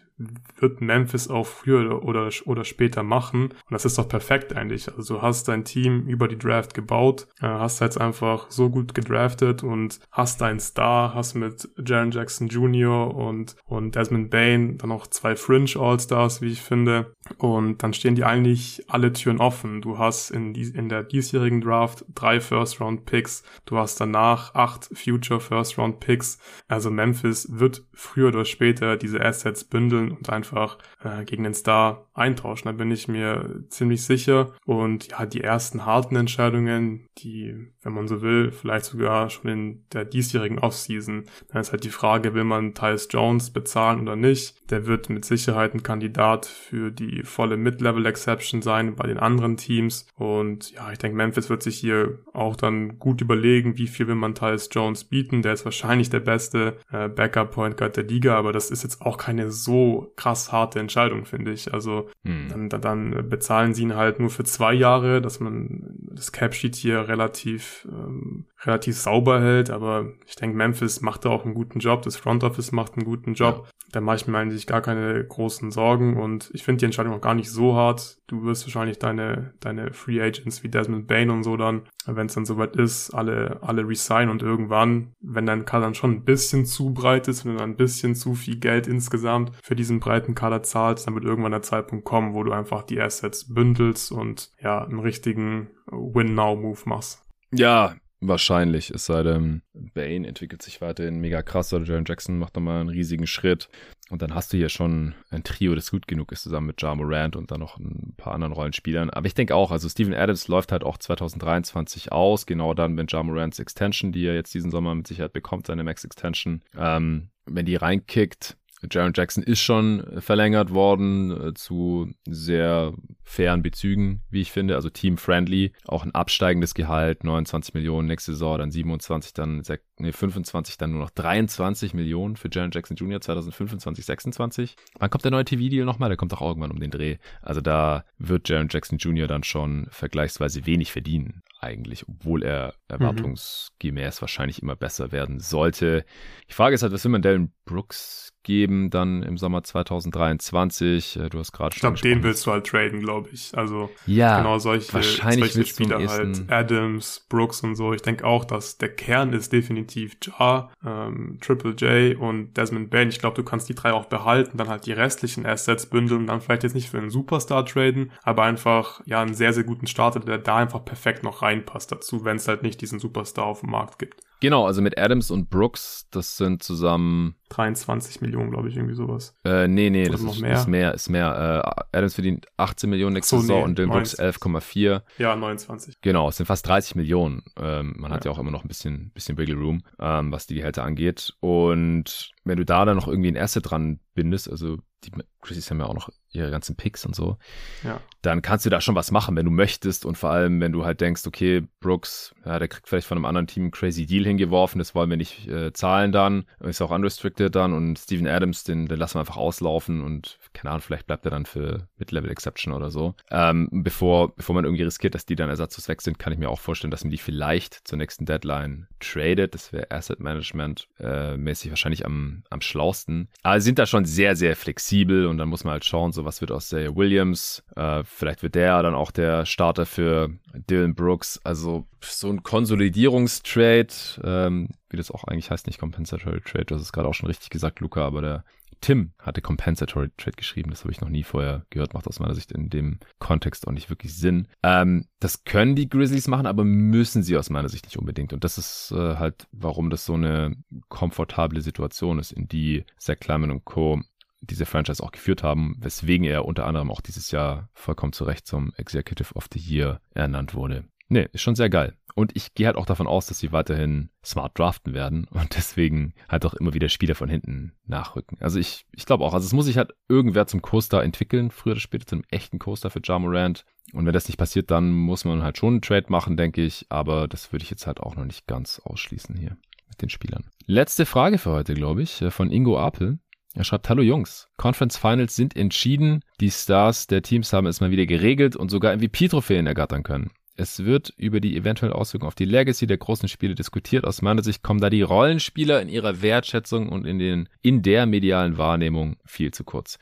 wird Memphis auch früher oder, oder später machen. Und das ist doch perfekt eigentlich. Also du hast dein Team über die Draft gebaut, äh, hast jetzt einfach so gut gedraftet und hast deinen Star, hast mit Jaron Jackson Jr. und, und Desmond Bain dann noch zwei Fringe All-Stars, wie ich finde. Und dann stehen die eigentlich alle Türen offen. Du hast in, die, in der diesjährigen Draft drei First-Round-Picks. Du hast danach acht Future First-Round-Picks. Also Memphis wird früher oder später diese Assets bündeln und einfach äh, gegen den Star eintauschen. Da bin ich mir ziemlich sicher. Und ja, die ersten harten Entscheidungen, die, wenn man so will, vielleicht sogar schon in der diesjährigen Offseason, dann ist halt die Frage, will man Tyus Jones bezahlen oder nicht? Der wird mit Sicherheit ein Kandidat für die volle Mid-Level-Exception sein bei den anderen Teams. Und ja, ich denke, Memphis wird sich hier auch dann gut überlegen, wie viel will man Tyus Jones bieten. Der ist wahrscheinlich der beste äh, Backup-Point Guard der Liga, aber das ist jetzt auch keine so krass harte Entscheidung, finde ich. Also hm. dann, dann bezahlen sie ihn halt nur für zwei Jahre, dass man das Capsheet hier relativ, ähm, relativ sauber hält. Aber ich denke, Memphis macht da auch einen guten Job, das Front Office macht einen guten Job. Ja. Da mache ich mir eigentlich gar keine großen Sorgen und ich finde die Entscheidung auch gar nicht so hart. Du wirst wahrscheinlich deine, deine Free Agents wie Desmond Bain und so dann, wenn es dann soweit ist, alle, alle resign und irgendwann, wenn dein Kader dann schon ein bisschen zu breit ist, wenn du dann ein bisschen zu viel Geld insgesamt für diesen breiten Kader zahlst, dann wird irgendwann der Zeitpunkt kommen, wo du einfach die Assets bündelst und ja, einen richtigen Win-Now-Move machst. Ja, Wahrscheinlich, es sei denn, Bane entwickelt sich weiterhin mega krass oder Jaron Jackson macht nochmal einen riesigen Schritt. Und dann hast du hier schon ein Trio, das gut genug ist, zusammen mit Ja Morant und dann noch ein paar anderen Rollenspielern. Aber ich denke auch, also Steven Adams läuft halt auch 2023 aus, genau dann, wenn Ja Morants Extension, die er jetzt diesen Sommer mit Sicherheit bekommt, seine Max Extension, ähm, wenn die reinkickt, Jaron Jackson ist schon verlängert worden äh, zu sehr fairen Bezügen, wie ich finde, also team-friendly. Auch ein absteigendes Gehalt, 29 Millionen nächste Saison, dann 27, dann nee, 25, dann nur noch 23 Millionen für Jaron Jackson Jr. 2025, 26. Wann kommt der neue TV-Deal nochmal? Der kommt auch irgendwann um den Dreh. Also da wird Jaron Jackson Jr. dann schon vergleichsweise wenig verdienen eigentlich, obwohl er erwartungsgemäß mhm. wahrscheinlich immer besser werden sollte. Die Frage ist halt, was will man Dylan Brooks geben dann im Sommer 2023? Äh, du hast gerade schon. Ich glaube, den willst du halt traden, glaube ich. Also ja, genau solche, wahrscheinlich solche Spieler halt. Adams, Brooks und so. Ich denke auch, dass der Kern ist definitiv Jar, ähm, Triple J und Desmond Bain. Ich glaube, du kannst die drei auch behalten, dann halt die restlichen Assets bündeln, dann vielleicht jetzt nicht für einen Superstar traden, aber einfach ja einen sehr, sehr guten Starter, der da einfach perfekt noch reinpasst dazu, wenn es halt nicht diesen Superstar auf dem Markt gibt. Genau, also mit Adams und Brooks, das sind zusammen 23 Millionen, glaube ich, irgendwie sowas. Äh, nee, nee, Oder das ist mehr? ist mehr, ist mehr. Äh, Adams verdient 18 Millionen nächste so, Saison nee, und Dylan Brooks 11,4. Ja, 29. Genau, es sind fast 30 Millionen. Ähm, man ja. hat ja auch immer noch ein bisschen, bisschen Wiggle Room, ähm, was die Gehälter angeht. Und wenn du da dann noch irgendwie ein Asset dran bindest, also die Grizzlies haben ja auch noch ihre ganzen Picks und so, ja. dann kannst du da schon was machen, wenn du möchtest und vor allem, wenn du halt denkst, okay, Brooks, ja, der kriegt vielleicht von einem anderen Team einen crazy Deal hingeworfen, das wollen wir nicht äh, zahlen dann, ist auch unrestricted dann und Steven Adams, den, den lassen wir einfach auslaufen und keine Ahnung, vielleicht bleibt er dann für Mid-Level Exception oder so. Ähm, bevor, bevor man irgendwie riskiert, dass die dann ersatzlos weg sind, kann ich mir auch vorstellen, dass man die vielleicht zur nächsten Deadline tradet. Das wäre Asset Management äh, mäßig wahrscheinlich am, am schlausten. Aber sind da schon sehr, sehr flexibel und dann muss man halt schauen, so was wird aus der Williams. Äh, vielleicht wird der dann auch der Starter für Dylan Brooks. Also so ein Konsolidierungstrade, ähm, wie das auch eigentlich heißt, nicht Compensatory Trade. Du hast es gerade auch schon richtig gesagt, Luca, aber der Tim hatte Compensatory Trade geschrieben. Das habe ich noch nie vorher gehört. Macht aus meiner Sicht in dem Kontext auch nicht wirklich Sinn. Ähm, das können die Grizzlies machen, aber müssen sie aus meiner Sicht nicht unbedingt. Und das ist äh, halt, warum das so eine komfortable Situation ist, in die Zach Kleiman und Co diese Franchise auch geführt haben, weswegen er unter anderem auch dieses Jahr vollkommen zu Recht zum Executive of the Year ernannt wurde. Nee, ist schon sehr geil. Und ich gehe halt auch davon aus, dass sie weiterhin smart draften werden und deswegen halt auch immer wieder Spieler von hinten nachrücken. Also ich, ich glaube auch, also es muss sich halt irgendwer zum Co-Star entwickeln, früher oder später zum echten Co-Star für Ja Morant. Und wenn das nicht passiert, dann muss man halt schon einen Trade machen, denke ich. Aber das würde ich jetzt halt auch noch nicht ganz ausschließen hier mit den Spielern. Letzte Frage für heute, glaube ich, äh, von Ingo Apel. Er schreibt, hallo Jungs, Conference Finals sind entschieden, die Stars der Teams haben es mal wieder geregelt und sogar MVP-Trophäen ergattern können. Es wird über die eventuelle Auswirkungen auf die Legacy der großen Spiele diskutiert. Aus meiner Sicht kommen da die Rollenspieler in ihrer Wertschätzung und in den, in der medialen Wahrnehmung viel zu kurz.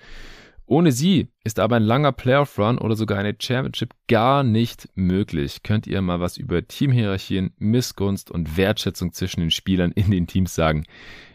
Ohne sie ist aber ein langer Playoff-Run oder sogar eine Championship gar nicht möglich. Könnt ihr mal was über Teamhierarchien, Missgunst und Wertschätzung zwischen den Spielern in den Teams sagen?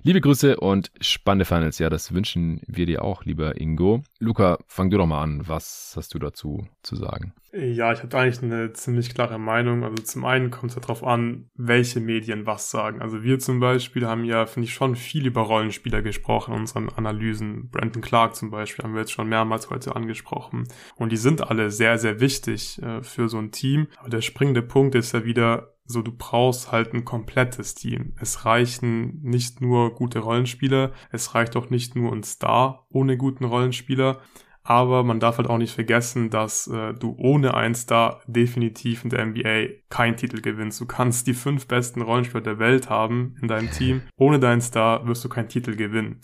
Liebe Grüße und spannende Finals. Ja, das wünschen wir dir auch, lieber Ingo. Luca, fang du doch mal an. Was hast du dazu zu sagen? Ja, ich habe eigentlich eine ziemlich klare Meinung. Also zum einen kommt es ja darauf an, welche Medien was sagen. Also wir zum Beispiel haben ja, finde ich, schon viel über Rollenspieler gesprochen in unseren Analysen. Brandon Clark zum Beispiel haben wir jetzt schon mehrmals heute angesprochen. Und die sind alle sehr, sehr wichtig äh, für so ein Team. Aber der springende Punkt ist ja wieder, so du brauchst halt ein komplettes Team. Es reichen nicht nur gute Rollenspieler, es reicht auch nicht nur ein Star ohne guten Rollenspieler. Aber man darf halt auch nicht vergessen, dass äh, du ohne einen Star definitiv in der NBA keinen Titel gewinnst. Du kannst die fünf besten Rollenspieler der Welt haben in deinem Team. Ohne deinen Star wirst du keinen Titel gewinnen.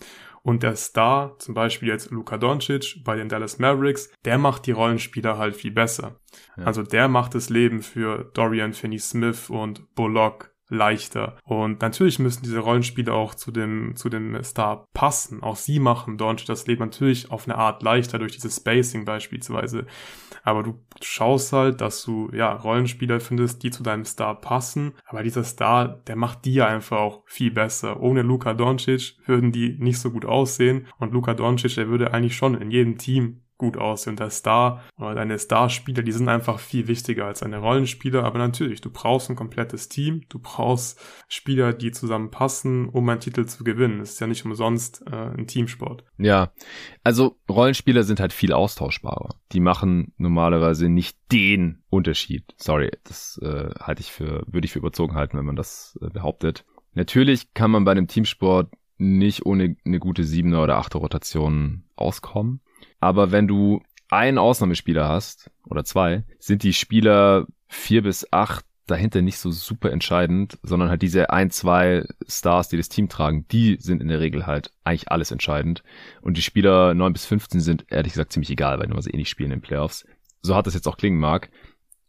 Und der Star, zum Beispiel jetzt Luka Doncic bei den Dallas Mavericks, der macht die Rollenspieler halt viel besser. Ja. Also der macht das Leben für Dorian Finney-Smith und Bullock leichter. Und natürlich müssen diese Rollenspiele auch zu dem, zu dem Star passen. Auch sie machen Doncic das Leben natürlich auf eine Art leichter durch dieses Spacing beispielsweise. Aber du schaust halt, dass du, ja, Rollenspieler findest, die zu deinem Star passen. Aber dieser Star, der macht die einfach auch viel besser. Ohne Luka Doncic würden die nicht so gut aussehen. Und Luka Doncic, der würde eigentlich schon in jedem Team gut aussehen. Der Star oder deine Starspieler, die sind einfach viel wichtiger als deine Rollenspieler. Aber natürlich, du brauchst ein komplettes Team. Du brauchst Spieler, die zusammenpassen, um einen Titel zu gewinnen. Es ist ja nicht umsonst äh, ein Teamsport. Ja, also Rollenspieler sind halt viel austauschbarer. Die machen normalerweise nicht den Unterschied. Sorry, das äh, halte ich für, würde ich für überzogen halten, wenn man das äh, behauptet. Natürlich kann man bei einem Teamsport nicht ohne eine gute siebener oder achte Rotation auskommen. Aber wenn du einen Ausnahmespieler hast, oder zwei, sind die Spieler vier bis acht dahinter nicht so super entscheidend, sondern halt diese ein, zwei Stars, die das Team tragen, die sind in der Regel halt eigentlich alles entscheidend. Und die Spieler neun bis 15 sind ehrlich gesagt ziemlich egal, weil nur sie eh nicht spielen in den Playoffs. So hat das jetzt auch klingen mag.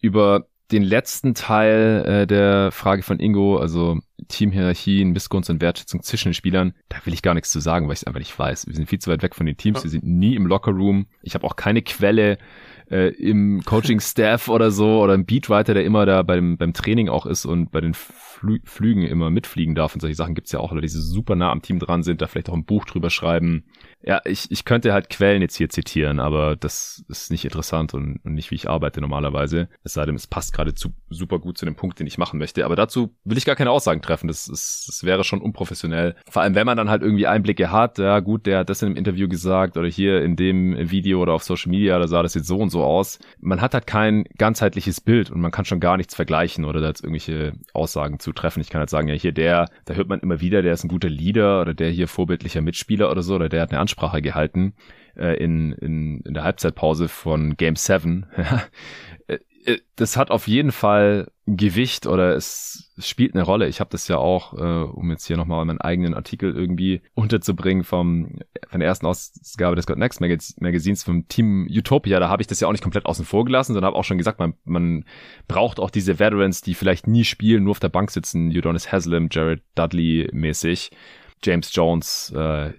Über den letzten Teil äh, der Frage von Ingo, also Teamhierarchien, Missgunst und Wertschätzung zwischen den Spielern, da will ich gar nichts zu sagen, weil ich es einfach nicht weiß. Wir sind viel zu weit weg von den Teams, wir sind nie im Lockerroom. Ich habe auch keine Quelle, äh, im Coaching-Staff oder so oder ein Beatwriter, der immer da beim, beim Training auch ist und bei den Flü Flügen immer mitfliegen darf und solche Sachen gibt's ja auch, oder die super nah am Team dran sind, da vielleicht auch ein Buch drüber schreiben. Ja, ich, ich könnte halt Quellen jetzt hier zitieren, aber das ist nicht interessant und, und nicht, wie ich arbeite normalerweise. Es sei denn, es passt gerade super gut zu dem Punkt, den ich machen möchte. Aber dazu will ich gar keine Aussagen treffen. Das, ist, das wäre schon unprofessionell. Vor allem, wenn man dann halt irgendwie Einblicke hat, ja gut, der hat das in einem Interview gesagt oder hier in dem Video oder auf Social Media, da sah das jetzt so und so aus. Man hat halt kein ganzheitliches Bild und man kann schon gar nichts vergleichen oder da jetzt irgendwelche Aussagen zu treffen. Ich kann halt sagen, ja, hier der, da hört man immer wieder, der ist ein guter Leader oder der hier vorbildlicher Mitspieler oder so oder der hat eine Ansprache gehalten äh, in, in, in der Halbzeitpause von Game 7. (laughs) Äh, das hat auf jeden Fall Gewicht oder es spielt eine Rolle. Ich habe das ja auch, äh, um jetzt hier nochmal meinen eigenen Artikel irgendwie unterzubringen vom von der ersten Ausgabe des God Next Magazins vom Team Utopia, da habe ich das ja auch nicht komplett außen vor gelassen, sondern habe auch schon gesagt, man, man braucht auch diese Veterans, die vielleicht nie spielen, nur auf der Bank sitzen, Udonis Haslam, Jared Dudley mäßig, James Jones, äh,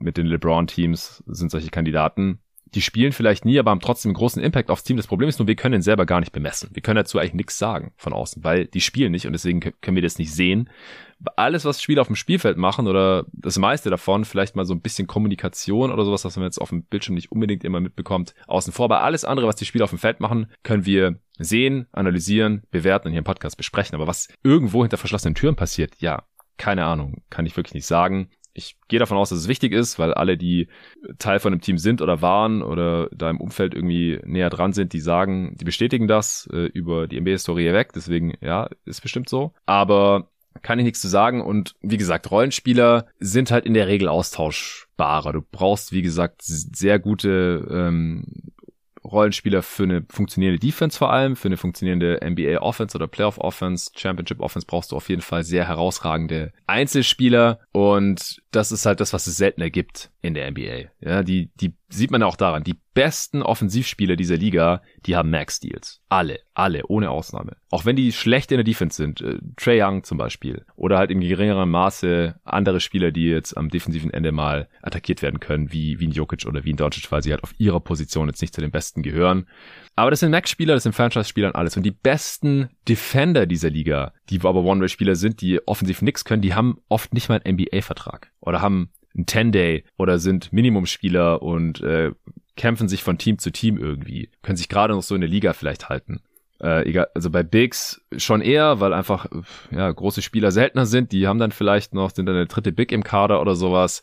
mit den LeBron-Teams sind solche Kandidaten. Die spielen vielleicht nie, aber haben trotzdem einen großen Impact aufs Team. Das Problem ist nur, wir können ihn selber gar nicht bemessen. Wir können dazu eigentlich nichts sagen von außen, weil die spielen nicht und deswegen können wir das nicht sehen. Alles, was Spieler auf dem Spielfeld machen oder das meiste davon, vielleicht mal so ein bisschen Kommunikation oder sowas, was man jetzt auf dem Bildschirm nicht unbedingt immer mitbekommt, außen vor. Aber alles andere, was die Spieler auf dem Feld machen, können wir sehen, analysieren, bewerten und hier im Podcast besprechen. Aber was irgendwo hinter verschlossenen Türen passiert, ja, keine Ahnung, kann ich wirklich nicht sagen ich gehe davon aus, dass es wichtig ist, weil alle, die Teil von einem Team sind oder waren oder da im Umfeld irgendwie näher dran sind, die sagen, die bestätigen das äh, über die NBA-Historie weg. Deswegen, ja, ist bestimmt so. Aber kann ich nichts zu sagen. Und wie gesagt, Rollenspieler sind halt in der Regel austauschbarer. Du brauchst, wie gesagt, sehr gute ähm, Rollenspieler für eine funktionierende Defense vor allem, für eine funktionierende NBA Offense oder Playoff Offense, Championship Offense brauchst du auf jeden Fall sehr herausragende Einzelspieler und das ist halt das, was es seltener gibt in der NBA. Ja, die, die sieht man auch daran. Die besten Offensivspieler dieser Liga, die haben Max-Deals. Alle, alle, ohne Ausnahme. Auch wenn die schlecht in der Defense sind, äh, Trey Young zum Beispiel, oder halt in geringerem Maße andere Spieler, die jetzt am defensiven Ende mal attackiert werden können, wie, wie ein Jokic oder wie ein Doncic, weil sie halt auf ihrer Position jetzt nicht zu den Besten gehören. Aber das sind Max-Spieler, das sind Franchise-Spieler und alles. Und die besten Defender dieser Liga, die aber One-Way-Spieler sind, die offensiv nix können, die haben oft nicht mal einen NBA-Vertrag. Oder haben einen 10-Day oder sind Minimumspieler und äh, kämpfen sich von Team zu Team irgendwie. Können sich gerade noch so in der Liga vielleicht halten. Äh, egal, also bei Bigs schon eher, weil einfach ja große Spieler seltener sind. Die haben dann vielleicht noch sind dann der dritte Big im Kader oder sowas.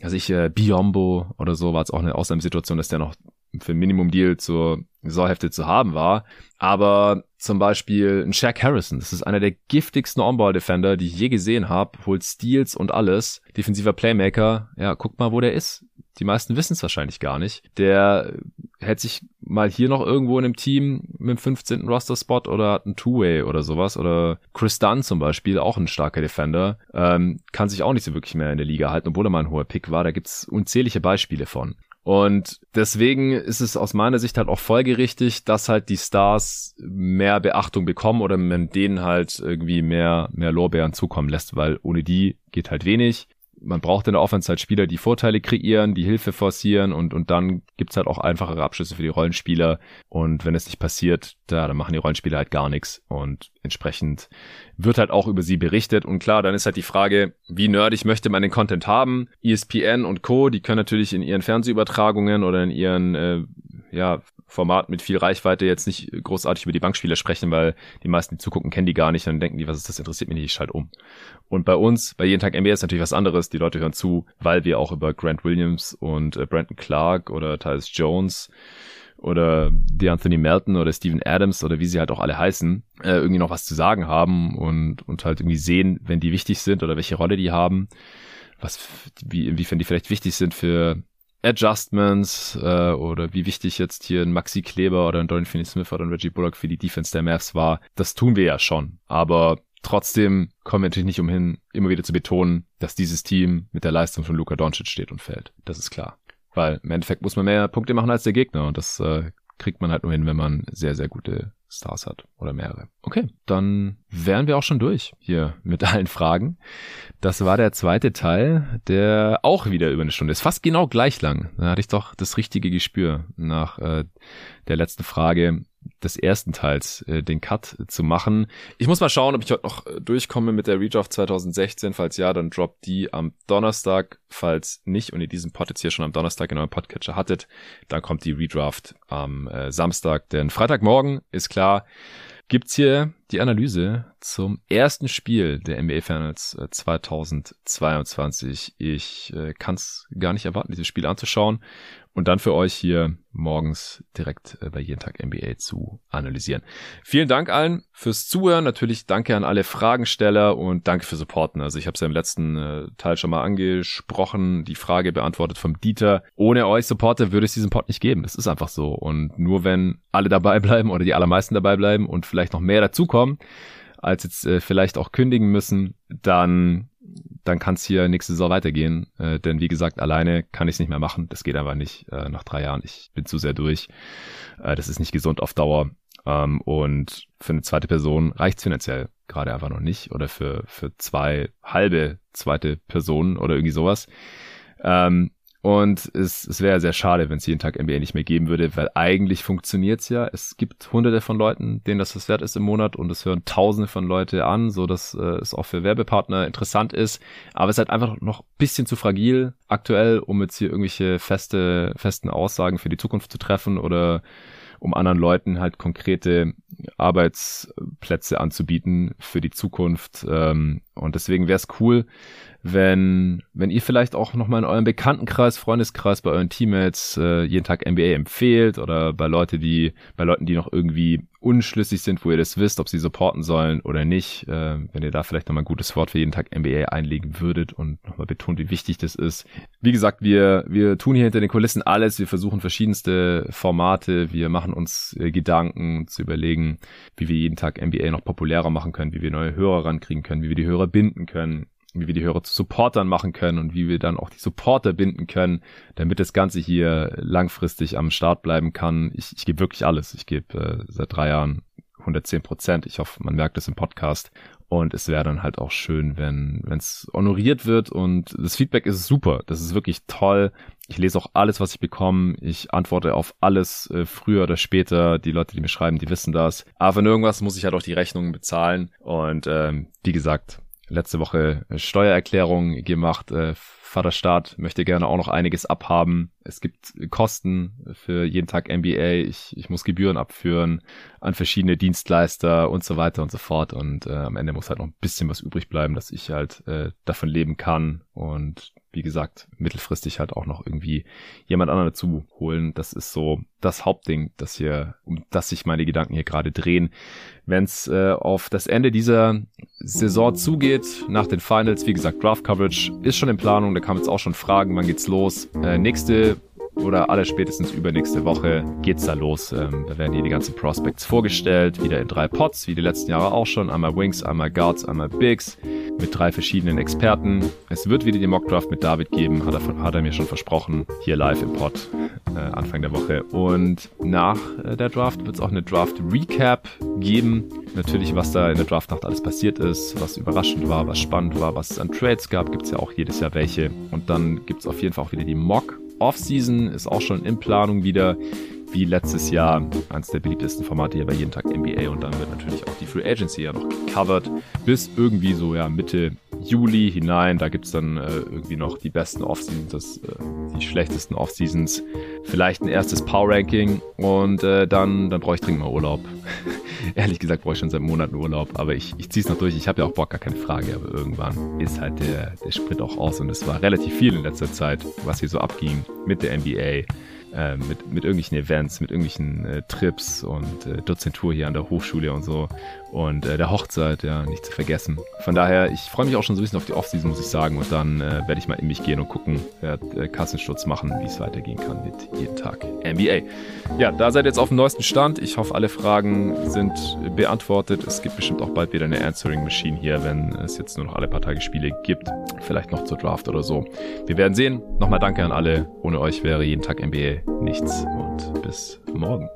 Also ich äh, Biombo oder so war es auch eine Ausnahmesituation, dass der noch für Minimum-Deal zur Saisonhälfte zu haben war. Aber zum Beispiel ein Shaq Harrison, das ist einer der giftigsten On-Ball-Defender, die ich je gesehen habe, holt Steals und alles. Defensiver Playmaker, ja, guck mal, wo der ist. Die meisten wissen es wahrscheinlich gar nicht. Der hätte sich mal hier noch irgendwo in einem Team mit dem 15. Roster-Spot oder hat einen Two-Way oder sowas. Oder Chris Dunn zum Beispiel, auch ein starker Defender, ähm, kann sich auch nicht so wirklich mehr in der Liga halten, obwohl er mal ein hoher Pick war. Da gibt's unzählige Beispiele von. Und deswegen ist es aus meiner Sicht halt auch folgerichtig, dass halt die Stars mehr Beachtung bekommen oder man denen halt irgendwie mehr, mehr Lorbeeren zukommen lässt, weil ohne die geht halt wenig man braucht in der Offense halt Spieler, die Vorteile kreieren, die Hilfe forcieren und, und dann gibt's halt auch einfachere Abschlüsse für die Rollenspieler. Und wenn es nicht passiert, da, dann machen die Rollenspieler halt gar nichts. Und entsprechend wird halt auch über sie berichtet. Und klar, dann ist halt die Frage, wie nerdig möchte man den Content haben? ESPN und Co., die können natürlich in ihren Fernsehübertragungen oder in ihren äh, ja, Format mit viel Reichweite jetzt nicht großartig über die Bankspieler sprechen, weil die meisten, die zugucken, kennen die gar nicht. Dann denken die, was ist das, interessiert mich nicht, ich schalte um. Und bei uns, bei jeden Tag NBA ist natürlich was anderes. Die Leute hören zu, weil wir auch über Grant Williams und äh, Brandon Clark oder Tyus Jones oder Anthony Melton oder Steven Adams oder wie sie halt auch alle heißen, äh, irgendwie noch was zu sagen haben und, und halt irgendwie sehen, wenn die wichtig sind oder welche Rolle die haben. was, wie, inwiefern die vielleicht wichtig sind für Adjustments äh, oder wie wichtig jetzt hier ein Maxi Kleber oder ein Dorian Finney-Smith oder ein Reggie Bullock für die Defense der Mavs war, das tun wir ja schon. Aber trotzdem kommen wir natürlich nicht umhin, immer wieder zu betonen, dass dieses Team mit der Leistung von Luka Doncic steht und fällt. Das ist klar. Weil im Endeffekt muss man mehr Punkte machen als der Gegner und das äh, kriegt man halt nur hin, wenn man sehr, sehr gute Stars hat oder mehrere. Okay, dann wären wir auch schon durch hier mit allen Fragen. Das war der zweite Teil, der auch wieder über eine Stunde ist. Fast genau gleich lang. Da hatte ich doch das richtige Gespür nach äh, der letzten Frage des ersten Teils äh, den Cut zu machen. Ich muss mal schauen, ob ich heute noch äh, durchkomme mit der Redraft 2016. Falls ja, dann droppt die am Donnerstag. Falls nicht und ihr diesen Pod jetzt hier schon am Donnerstag in eurem Podcatcher hattet, dann kommt die Redraft am äh, Samstag. Denn Freitagmorgen ist klar, gibt's hier die Analyse zum ersten Spiel der NBA Finals 2022. Äh, ich äh, kann es gar nicht erwarten, dieses Spiel anzuschauen und dann für euch hier morgens direkt äh, bei jeden Tag NBA zu analysieren. Vielen Dank allen fürs Zuhören. Natürlich danke an alle Fragensteller und danke für Supporten. Also ich habe es ja im letzten äh, Teil schon mal angesprochen, die Frage beantwortet vom Dieter. Ohne euch Supporter würde es diesen Pod nicht geben. Das ist einfach so. Und nur wenn alle dabei bleiben oder die allermeisten dabei bleiben und vielleicht noch mehr dazukommen, als jetzt äh, vielleicht auch kündigen müssen, dann dann kann es hier nächste Saison weitergehen. Äh, denn wie gesagt, alleine kann ich es nicht mehr machen. Das geht einfach nicht äh, nach drei Jahren. Ich bin zu sehr durch. Äh, das ist nicht gesund auf Dauer. Ähm, und für eine zweite Person reicht finanziell gerade einfach noch nicht. Oder für, für zwei halbe zweite Personen oder irgendwie sowas. Ähm, und es, es wäre sehr schade, wenn es jeden Tag NBA nicht mehr geben würde, weil eigentlich funktioniert's ja. Es gibt hunderte von Leuten, denen das was wert ist im Monat und es hören tausende von Leute an, so dass äh, es auch für Werbepartner interessant ist. Aber es ist halt einfach noch bisschen zu fragil aktuell, um jetzt hier irgendwelche feste, festen Aussagen für die Zukunft zu treffen oder um anderen Leuten halt konkrete Arbeitsplätze anzubieten für die Zukunft. Ähm, und deswegen wäre es cool, wenn, wenn ihr vielleicht auch nochmal in eurem Bekanntenkreis, Freundeskreis, bei euren Teammates äh, jeden Tag NBA empfehlt oder bei Leute, die, bei Leuten, die noch irgendwie unschlüssig sind, wo ihr das wisst, ob sie supporten sollen oder nicht, äh, wenn ihr da vielleicht nochmal ein gutes Wort für jeden Tag NBA einlegen würdet und nochmal betont, wie wichtig das ist. Wie gesagt, wir, wir tun hier hinter den Kulissen alles, wir versuchen verschiedenste Formate, wir machen uns äh, Gedanken zu überlegen, wie wir jeden Tag NBA noch populärer machen können, wie wir neue Hörer rankriegen können, wie wir die Hörer binden können, wie wir die Hörer zu Supportern machen können und wie wir dann auch die Supporter binden können, damit das Ganze hier langfristig am Start bleiben kann. Ich, ich gebe wirklich alles. Ich gebe äh, seit drei Jahren 110 Prozent. Ich hoffe, man merkt es im Podcast. Und es wäre dann halt auch schön, wenn es honoriert wird. Und das Feedback ist super. Das ist wirklich toll. Ich lese auch alles, was ich bekomme. Ich antworte auf alles äh, früher oder später. Die Leute, die mir schreiben, die wissen das. Aber wenn irgendwas muss ich halt auch die Rechnungen bezahlen. Und ähm, wie gesagt, letzte Woche Steuererklärung gemacht. Äh, Vaterstaat möchte gerne auch noch einiges abhaben. Es gibt Kosten für jeden Tag MBA. Ich, ich muss Gebühren abführen an verschiedene Dienstleister und so weiter und so fort. Und äh, am Ende muss halt noch ein bisschen was übrig bleiben, dass ich halt äh, davon leben kann. Und wie gesagt, mittelfristig halt auch noch irgendwie jemand anderen dazu holen. Das ist so das Hauptding, das hier, um das sich meine Gedanken hier gerade drehen. Wenn es äh, auf das Ende dieser Saison zugeht, nach den Finals, wie gesagt, Draft Coverage ist schon in Planung, da kamen jetzt auch schon Fragen, wann geht's los. Äh, nächste oder aller spätestens übernächste Woche geht's da los. Ähm, da werden hier die ganzen Prospects vorgestellt, wieder in drei Pots, wie die letzten Jahre auch schon. Einmal Wings, einmal Guards, einmal Bigs, mit drei verschiedenen Experten. Es wird wieder die Mockdraft mit David geben, hat er, hat er mir schon versprochen, hier live im Pod äh, Anfang der Woche. Und nach äh, der Draft wird es auch eine Draft Recap geben. Natürlich, was da in der Draftnacht alles passiert ist, was überraschend war, was spannend war, was es an Trades gab, gibt es ja auch jedes Jahr welche. Und dann gibt es auf jeden Fall auch wieder die Mock Offseason ist auch schon in Planung wieder, wie letztes Jahr, eines der beliebtesten Formate hier bei jeden Tag NBA und dann wird natürlich auch die Free Agency ja noch covered bis irgendwie so ja Mitte Juli hinein. Da gibt es dann äh, irgendwie noch die besten Offseasons, äh, die schlechtesten Offseasons, vielleicht ein erstes Power Ranking und äh, dann, dann brauche ich dringend mal Urlaub. (laughs) Ehrlich gesagt brauche ich schon seit Monaten Urlaub, aber ich, ich ziehe es noch durch. Ich habe ja auch Bock, gar keine Frage, aber irgendwann ist halt der, der Sprit auch aus und es war relativ viel in letzter Zeit, was hier so abging mit der NBA. Äh, mit, mit irgendwelchen Events, mit irgendwelchen äh, Trips und äh, Dozentur hier an der Hochschule und so und äh, der Hochzeit, ja, nicht zu vergessen. Von daher, ich freue mich auch schon so ein bisschen auf die Offseason, muss ich sagen. Und dann äh, werde ich mal in mich gehen und gucken, werde äh, Kassensturz machen, wie es weitergehen kann mit jeden Tag NBA. Ja, da seid ihr jetzt auf dem neuesten Stand. Ich hoffe, alle Fragen sind beantwortet. Es gibt bestimmt auch bald wieder eine Answering Machine hier, wenn es jetzt nur noch alle paar Tage Spiele gibt. Vielleicht noch zur Draft oder so. Wir werden sehen. Nochmal danke an alle. Ohne euch wäre jeden Tag NBA nichts. Und bis morgen.